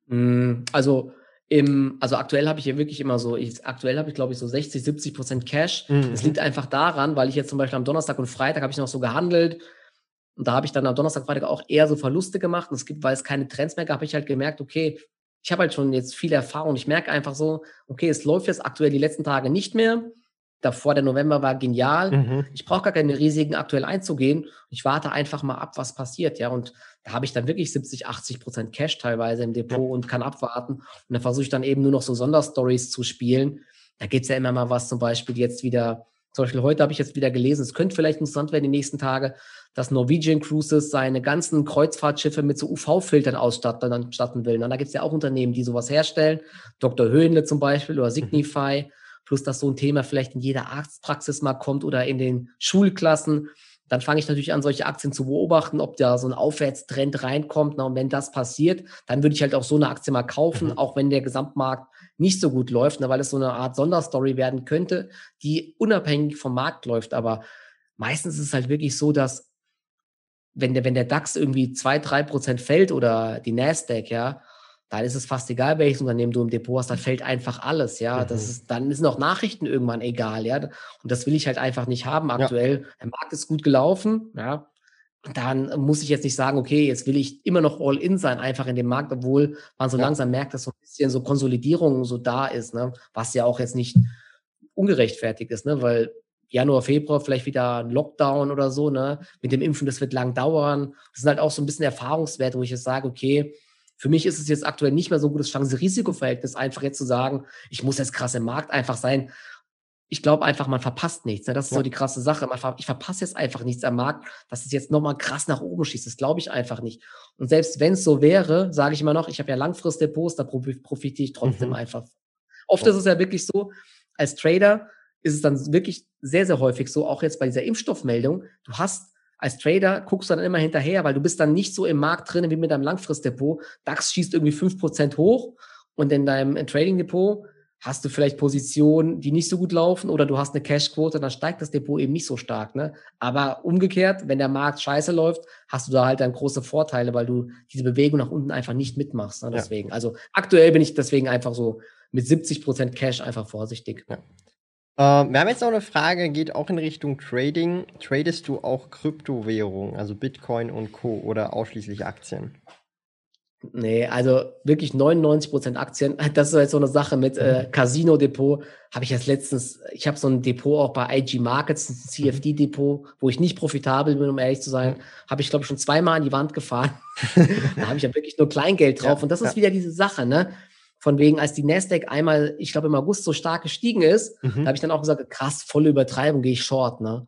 Mm, also, im, also aktuell habe ich hier wirklich immer so, ich, aktuell habe ich glaube ich so 60, 70 Prozent Cash. Mhm. Das liegt einfach daran, weil ich jetzt zum Beispiel am Donnerstag und Freitag habe ich noch so gehandelt. Und da habe ich dann am Donnerstag, Freitag auch eher so Verluste gemacht. Und es gibt, weil es keine Trends mehr gab, habe ich halt gemerkt, okay, ich habe halt schon jetzt viel Erfahrung. Ich merke einfach so, okay, es läuft jetzt aktuell die letzten Tage nicht mehr. Davor der November war genial. Mhm. Ich brauche gar keine Risiken aktuell einzugehen. Ich warte einfach mal ab, was passiert. Ja, und da habe ich dann wirklich 70, 80 Prozent Cash teilweise im Depot ja. und kann abwarten. Und dann versuche ich dann eben nur noch so Sonderstories zu spielen. Da gibt's ja immer mal was, zum Beispiel jetzt wieder, zum Beispiel heute habe ich jetzt wieder gelesen, es könnte vielleicht interessant werden die nächsten Tage, dass Norwegian Cruises seine ganzen Kreuzfahrtschiffe mit so UV-Filtern ausstatten statten will. Und da gibt's ja auch Unternehmen, die sowas herstellen. Dr. Höhenle zum Beispiel oder mhm. Signify. Mhm plus dass so ein Thema vielleicht in jeder Arztpraxis mal kommt oder in den Schulklassen, dann fange ich natürlich an, solche Aktien zu beobachten, ob da so ein Aufwärtstrend reinkommt. Na, und wenn das passiert, dann würde ich halt auch so eine Aktie mal kaufen, mhm. auch wenn der Gesamtmarkt nicht so gut läuft, na, weil es so eine Art Sonderstory werden könnte, die unabhängig vom Markt läuft. Aber meistens ist es halt wirklich so, dass wenn der, wenn der DAX irgendwie zwei, drei Prozent fällt oder die Nasdaq, ja, dann ist es fast egal, welches Unternehmen du im Depot hast, dann fällt einfach alles, ja. Mhm. Das ist, dann sind auch Nachrichten irgendwann egal, ja. Und das will ich halt einfach nicht haben aktuell. Ja. Der Markt ist gut gelaufen, ja. Und dann muss ich jetzt nicht sagen, okay, jetzt will ich immer noch all in sein, einfach in dem Markt, obwohl man so ja. langsam merkt, dass so ein bisschen so Konsolidierung so da ist, ne? Was ja auch jetzt nicht ungerechtfertigt ist, ne? Weil Januar, Februar vielleicht wieder ein Lockdown oder so, ne? Mit dem Impfen, das wird lang dauern. Das sind halt auch so ein bisschen Erfahrungswerte, wo ich jetzt sage, okay, für mich ist es jetzt aktuell nicht mehr so ein gutes Chance-Risiko-Verhältnis, einfach jetzt zu sagen, ich muss jetzt krass im Markt einfach sein. ich glaube einfach, man verpasst nichts. Ne? Das ist ja. so die krasse Sache. Ver ich verpasse jetzt einfach nichts am Markt, dass es jetzt nochmal krass nach oben schießt. Das glaube ich einfach nicht. Und selbst wenn es so wäre, sage ich immer noch, ich habe ja Langfristdepots, da profitiere ich trotzdem mhm. einfach. Oft ist es ja wirklich so, als Trader ist es dann wirklich sehr, sehr häufig so, auch jetzt bei dieser Impfstoffmeldung, du hast als Trader guckst du dann immer hinterher, weil du bist dann nicht so im Markt drin wie mit deinem Langfristdepot. DAX schießt irgendwie fünf Prozent hoch und in deinem Trading-Depot hast du vielleicht Positionen, die nicht so gut laufen oder du hast eine Cash-Quote, dann steigt das Depot eben nicht so stark. Ne? Aber umgekehrt, wenn der Markt scheiße läuft, hast du da halt dann große Vorteile, weil du diese Bewegung nach unten einfach nicht mitmachst. Ne? Deswegen, ja. also aktuell bin ich deswegen einfach so mit 70 Prozent Cash einfach vorsichtig. Ja. Uh, wir haben jetzt noch eine Frage, geht auch in Richtung Trading. Tradest du auch Kryptowährungen, also Bitcoin und Co. oder ausschließlich Aktien? Nee, also wirklich 99% Aktien. (laughs) Das ist halt so eine Sache mit äh, mhm. Casino Depot. Habe ich jetzt letztens, ich habe so ein Depot auch bei IG Markets, ein CFD Depot, wo ich nicht profitabel bin, um ehrlich zu sein. Habe ich, glaube ich, schon zweimal an die Wand gefahren. (laughs) da habe ich ja wirklich nur Kleingeld drauf. Ja, und das ist wieder diese Sache, ne? Von wegen, als die Nasdaq einmal, ich glaube im August so stark gestiegen ist, mhm. da habe ich dann auch gesagt, krass, volle Übertreibung, gehe ich short, ne?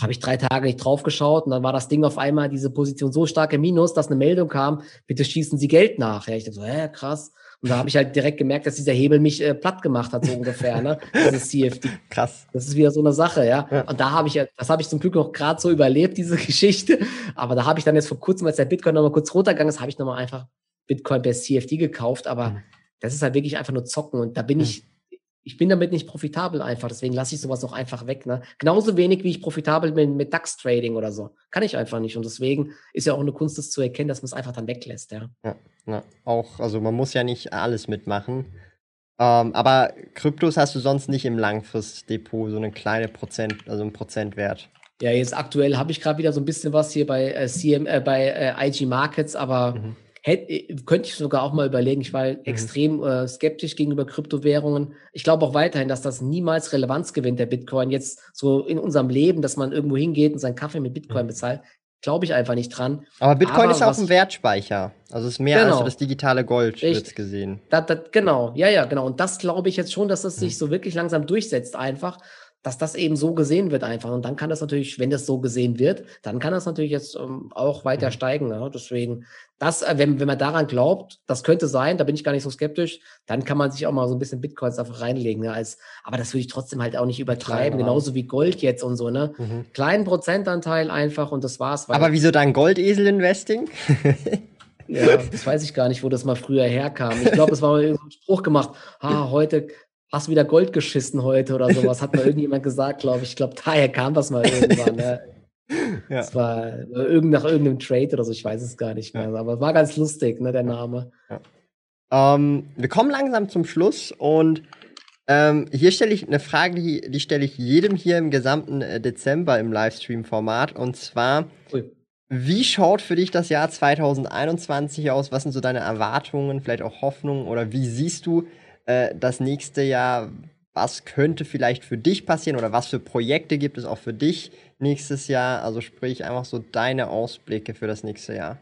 Habe ich drei Tage nicht drauf geschaut und dann war das Ding auf einmal diese Position so stark im Minus, dass eine Meldung kam, bitte schießen Sie Geld nach. Ja, ich dachte so, hä, krass. Und da habe ich halt direkt gemerkt, dass dieser Hebel mich äh, platt gemacht hat, so ungefähr, ne? (laughs) Dieses CFD. Krass. Das ist wieder so eine Sache, ja. ja. Und da habe ich ja, das habe ich zum Glück noch gerade so überlebt, diese (laughs) Geschichte. Aber da habe ich dann jetzt vor kurzem, als der Bitcoin nochmal kurz runtergegangen ist, habe ich nochmal einfach Bitcoin per CFD gekauft. Aber mhm das ist halt wirklich einfach nur zocken und da bin hm. ich, ich bin damit nicht profitabel einfach, deswegen lasse ich sowas auch einfach weg. Ne? Genauso wenig, wie ich profitabel bin mit DAX-Trading oder so. Kann ich einfach nicht. Und deswegen ist ja auch eine Kunst, das zu erkennen, dass man es einfach dann weglässt, ja. Ja, ja. auch, also man muss ja nicht alles mitmachen. Ähm, aber Kryptos hast du sonst nicht im Langfristdepot, so eine kleine Prozent, also ein Prozentwert. Ja, jetzt aktuell habe ich gerade wieder so ein bisschen was hier bei äh, CM, äh, bei äh, IG Markets, aber mhm. Hätte, äh, könnte ich sogar auch mal überlegen. Ich war mhm. extrem äh, skeptisch gegenüber Kryptowährungen. Ich glaube auch weiterhin, dass das niemals Relevanz gewinnt, der Bitcoin. Jetzt so in unserem Leben, dass man irgendwo hingeht und seinen Kaffee mit Bitcoin mhm. bezahlt. Glaube ich einfach nicht dran. Aber Bitcoin Aber ist auch ein Wertspeicher. Also es ist mehr genau. als das digitale Gold, wird gesehen. Das, das, genau, ja, ja, genau. Und das glaube ich jetzt schon, dass das sich mhm. so wirklich langsam durchsetzt einfach dass das eben so gesehen wird einfach. Und dann kann das natürlich, wenn das so gesehen wird, dann kann das natürlich jetzt ähm, auch weiter mhm. steigen. Ja? Deswegen, das, äh, wenn, wenn man daran glaubt, das könnte sein, da bin ich gar nicht so skeptisch, dann kann man sich auch mal so ein bisschen Bitcoins einfach reinlegen. Ne? Als, aber das würde ich trotzdem halt auch nicht übertreiben, genauso wie Gold jetzt und so. Ne? Mhm. Kleinen Prozentanteil einfach und das war's. aber wieso dann Goldesel-Investing? ja, das weiß ich gar nicht, wo das mal früher herkam. Ich glaube, es war mal ein Spruch gemacht, (laughs) ah, heute hast du wieder Gold geschissen heute oder sowas, hat mal (laughs) irgendjemand gesagt, glaube ich. Ich glaube, daher kam das mal irgendwann. Ne? ja. Das war irgend, nach irgendeinem Trade oder so, ich weiß es gar nicht mehr. Ja. Aber es war ganz lustig, ne, der Name. Ja. Ähm, wir kommen langsam zum Schluss und ähm, hier stelle ich eine Frage, die, die stelle ich jedem hier im gesamten äh, Dezember im Livestream-Format. Und zwar, Ui. wie schaut für dich das Jahr 2021 aus? Was sind so deine Erwartungen, vielleicht auch Hoffnungen? Oder wie siehst du äh, das nächste Jahr, was könnte vielleicht für dich passieren oder was für Projekte gibt es auch für dich nächstes Jahr? Also sprich einfach so deine Ausblicke für das nächste Jahr.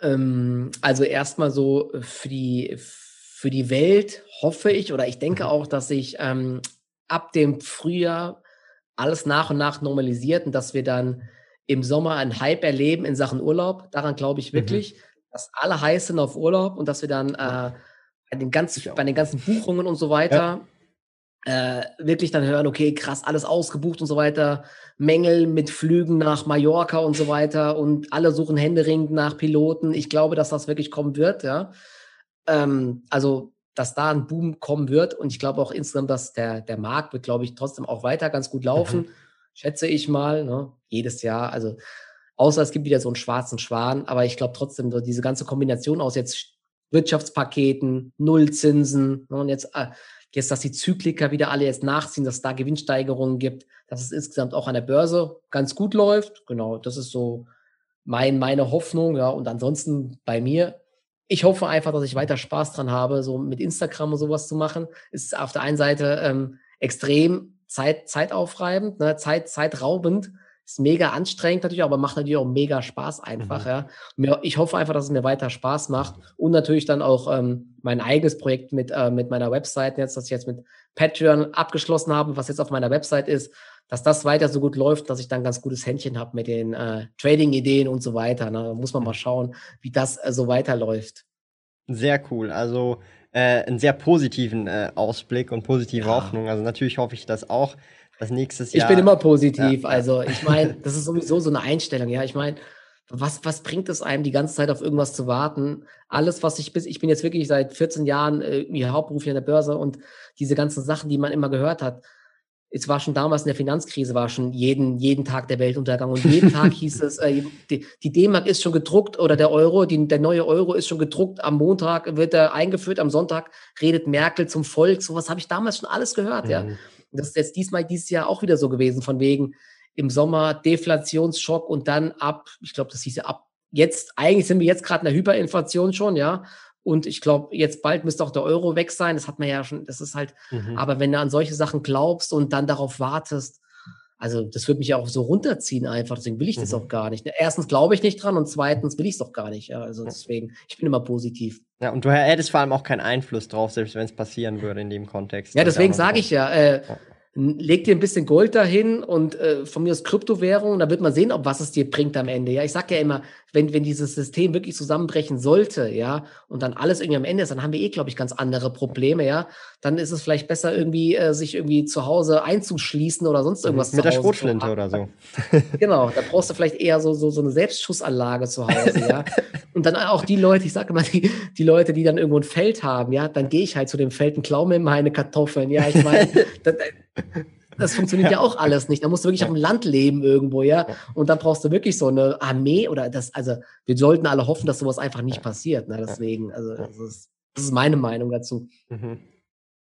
Ähm, also erstmal so für die, für die Welt hoffe ich oder ich denke mhm. auch, dass sich ähm, ab dem Frühjahr alles nach und nach normalisiert und dass wir dann im Sommer einen Hype erleben in Sachen Urlaub. Daran glaube ich mhm. wirklich, mhm. dass alle heiß sind auf Urlaub und dass wir dann äh, bei den ganzen, bei den ganzen Buchungen und so weiter, ja. äh, wirklich dann hören, okay, krass, alles ausgebucht und so weiter, Mängel mit Flügen nach Mallorca und so weiter und alle suchen händeringend nach Piloten. Ich glaube, dass das wirklich kommen wird, ja. Ähm, also, dass da ein Boom kommen wird und ich glaube auch insgesamt, dass der, der Markt wird, glaube ich, trotzdem auch weiter ganz gut laufen, mhm. schätze ich mal, ne? jedes Jahr, also außer es gibt wieder so einen schwarzen Schwan, aber ich glaube trotzdem, so diese ganze Kombination aus jetzt Wirtschaftspaketen, Nullzinsen ne, und jetzt, äh, jetzt, dass die Zykliker wieder alle jetzt nachziehen, dass es da Gewinnsteigerungen gibt, dass es insgesamt auch an der Börse ganz gut läuft. Genau, das ist so mein, meine Hoffnung, ja. Und ansonsten bei mir, ich hoffe einfach, dass ich weiter Spaß dran habe, so mit Instagram und sowas zu machen. Ist auf der einen Seite ähm, extrem Zeit, zeitaufreibend, ne, Zeit, zeitraubend Ist mega anstrengend natürlich, aber macht natürlich auch mega Spaß einfach, mhm. ja. Ich hoffe einfach, dass es mir weiter Spaß macht und natürlich dann auch ähm, mein eigenes Projekt mit, äh, mit meiner Website jetzt, dass ich jetzt mit Patreon abgeschlossen habe, was jetzt auf meiner Website ist, dass das weiter so gut läuft, dass ich dann ganz gutes Händchen habe mit den äh, Trading-Ideen und so weiter. Ne? Da muss man mal schauen, wie das äh, so weiterläuft. Sehr cool. Also äh, einen sehr positiven äh, Ausblick und positive ja. Hoffnung. Also natürlich hoffe ich das auch, dass nächstes Jahr. Ich bin immer positiv. Ja. Also ich meine, (laughs) das ist sowieso so eine Einstellung. Ja, ich meine, was, was bringt es einem, die ganze Zeit auf irgendwas zu warten? Alles, was ich bis, ich bin jetzt wirklich seit 14 Jahren äh, hauptberuflich an der Börse und diese ganzen Sachen, die man immer gehört hat, es war schon damals in der Finanzkrise, war schon jeden, jeden Tag der Weltuntergang und jeden Tag (laughs) hieß es, äh, die, die D-Mark ist schon gedruckt oder der Euro, die, der neue Euro ist schon gedruckt, am Montag wird er eingeführt, am Sonntag redet Merkel zum Volk, sowas habe ich damals schon alles gehört, mhm. ja. Das ist jetzt diesmal, dieses Jahr auch wieder so gewesen, von wegen im Sommer Deflationsschock und dann ab, ich glaube, das hieß ja ab jetzt, eigentlich sind wir jetzt gerade in der Hyperinflation schon, ja. Und ich glaube, jetzt bald müsste auch der Euro weg sein. Das hat man ja schon, das ist halt, mhm. aber wenn du an solche Sachen glaubst und dann darauf wartest, also das wird mich ja auch so runterziehen einfach, deswegen will ich das mhm. auch gar nicht. Erstens glaube ich nicht dran und zweitens will ich es doch gar nicht. Ja, also deswegen, ich bin immer positiv. Ja, und du hättest vor allem auch keinen Einfluss drauf, selbst wenn es passieren würde in dem Kontext. Ja, deswegen sage ich ja, äh, ja leg dir ein bisschen Gold dahin und äh, von mir aus Kryptowährung, da wird man sehen, ob was es dir bringt am Ende. Ja, ich sag ja immer, wenn, wenn dieses System wirklich zusammenbrechen sollte, ja, und dann alles irgendwie am Ende ist, dann haben wir eh, glaube ich, ganz andere Probleme, ja. Dann ist es vielleicht besser, irgendwie äh, sich irgendwie zu Hause einzuschließen oder sonst irgendwas. Mit der Schrotflinte oder so. genau, da brauchst du vielleicht eher so, so, so eine Selbstschussanlage zu Hause, ja. Und dann auch die Leute, ich sage immer, die, die Leute, die dann irgendwo ein Feld haben, ja, dann gehe ich halt zu dem Feld und klaue mir meine Kartoffeln. Ja, ich meine, (laughs) das funktioniert ja. ja. auch alles nicht. Da musst du wirklich ja. auf dem Land leben irgendwo, ja? ja. Und dann brauchst du wirklich so eine Armee oder das, also wir sollten alle hoffen, dass sowas einfach nicht passiert. Ne? Deswegen, also das ist, das ist meine Meinung dazu. Mhm.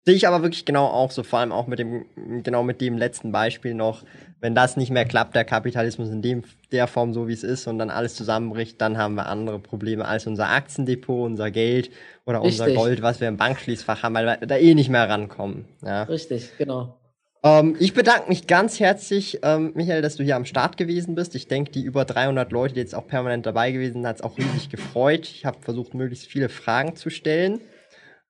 Sehe ich aber wirklich genau auch so, vor allem auch mit dem, genau mit dem letzten Beispiel noch, wenn das nicht mehr klappt, der Kapitalismus in dem, der Form so wie es ist und dann alles zusammenbricht, dann haben wir andere Probleme als unser Aktiendepot, unser Geld oder Richtig. unser Gold, was wir im Bankschließfach haben, weil wir da eh nicht mehr rankommen. Ja. Richtig, genau. Ähm, ich bedanke mich ganz herzlich, ähm, Michael, dass du hier am Start gewesen bist. Ich denke, die über 300 Leute, die jetzt auch permanent dabei gewesen sind, hat es auch riesig gefreut. Ich habe versucht, möglichst viele Fragen zu stellen.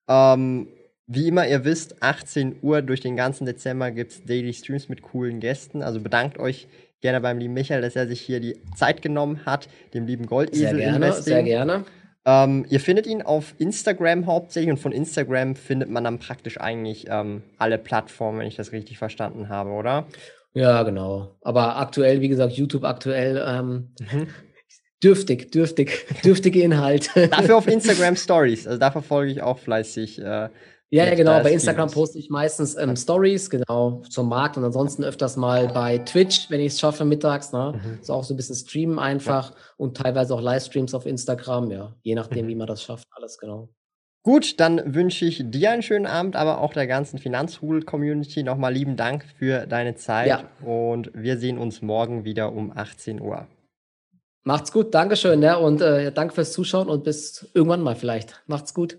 Ähm, wie immer, ihr wisst, 18 Uhr durch den ganzen Dezember gibt es Daily Streams mit coolen Gästen. Also bedankt euch gerne beim lieben Michael, dass er sich hier die Zeit genommen hat, dem lieben Goldesel Sehr gerne, Investing. sehr gerne. Ähm, ihr findet ihn auf Instagram hauptsächlich und von Instagram findet man dann praktisch eigentlich ähm, alle Plattformen, wenn ich das richtig verstanden habe, oder? Ja, genau. Aber aktuell, wie gesagt, YouTube aktuell ähm, mhm. dürftig, dürftig, (laughs) dürftige Inhalte. Dafür auf (laughs) Instagram Stories. Also da verfolge ich auch fleißig äh, ja, ja, genau. Bei Instagram poste ich meistens ähm, Stories, genau, zum Markt und ansonsten öfters mal bei Twitch, wenn ich es schaffe, mittags. Ne? Mhm. So auch so ein bisschen streamen einfach ja. und teilweise auch Livestreams auf Instagram, ja. Je nachdem, mhm. wie man das schafft, alles genau. Gut, dann wünsche ich dir einen schönen Abend, aber auch der ganzen Finanzrudel-Community nochmal lieben Dank für deine Zeit ja. und wir sehen uns morgen wieder um 18 Uhr. Macht's gut, Dankeschön, ja, und äh, danke fürs Zuschauen und bis irgendwann mal vielleicht. Macht's gut.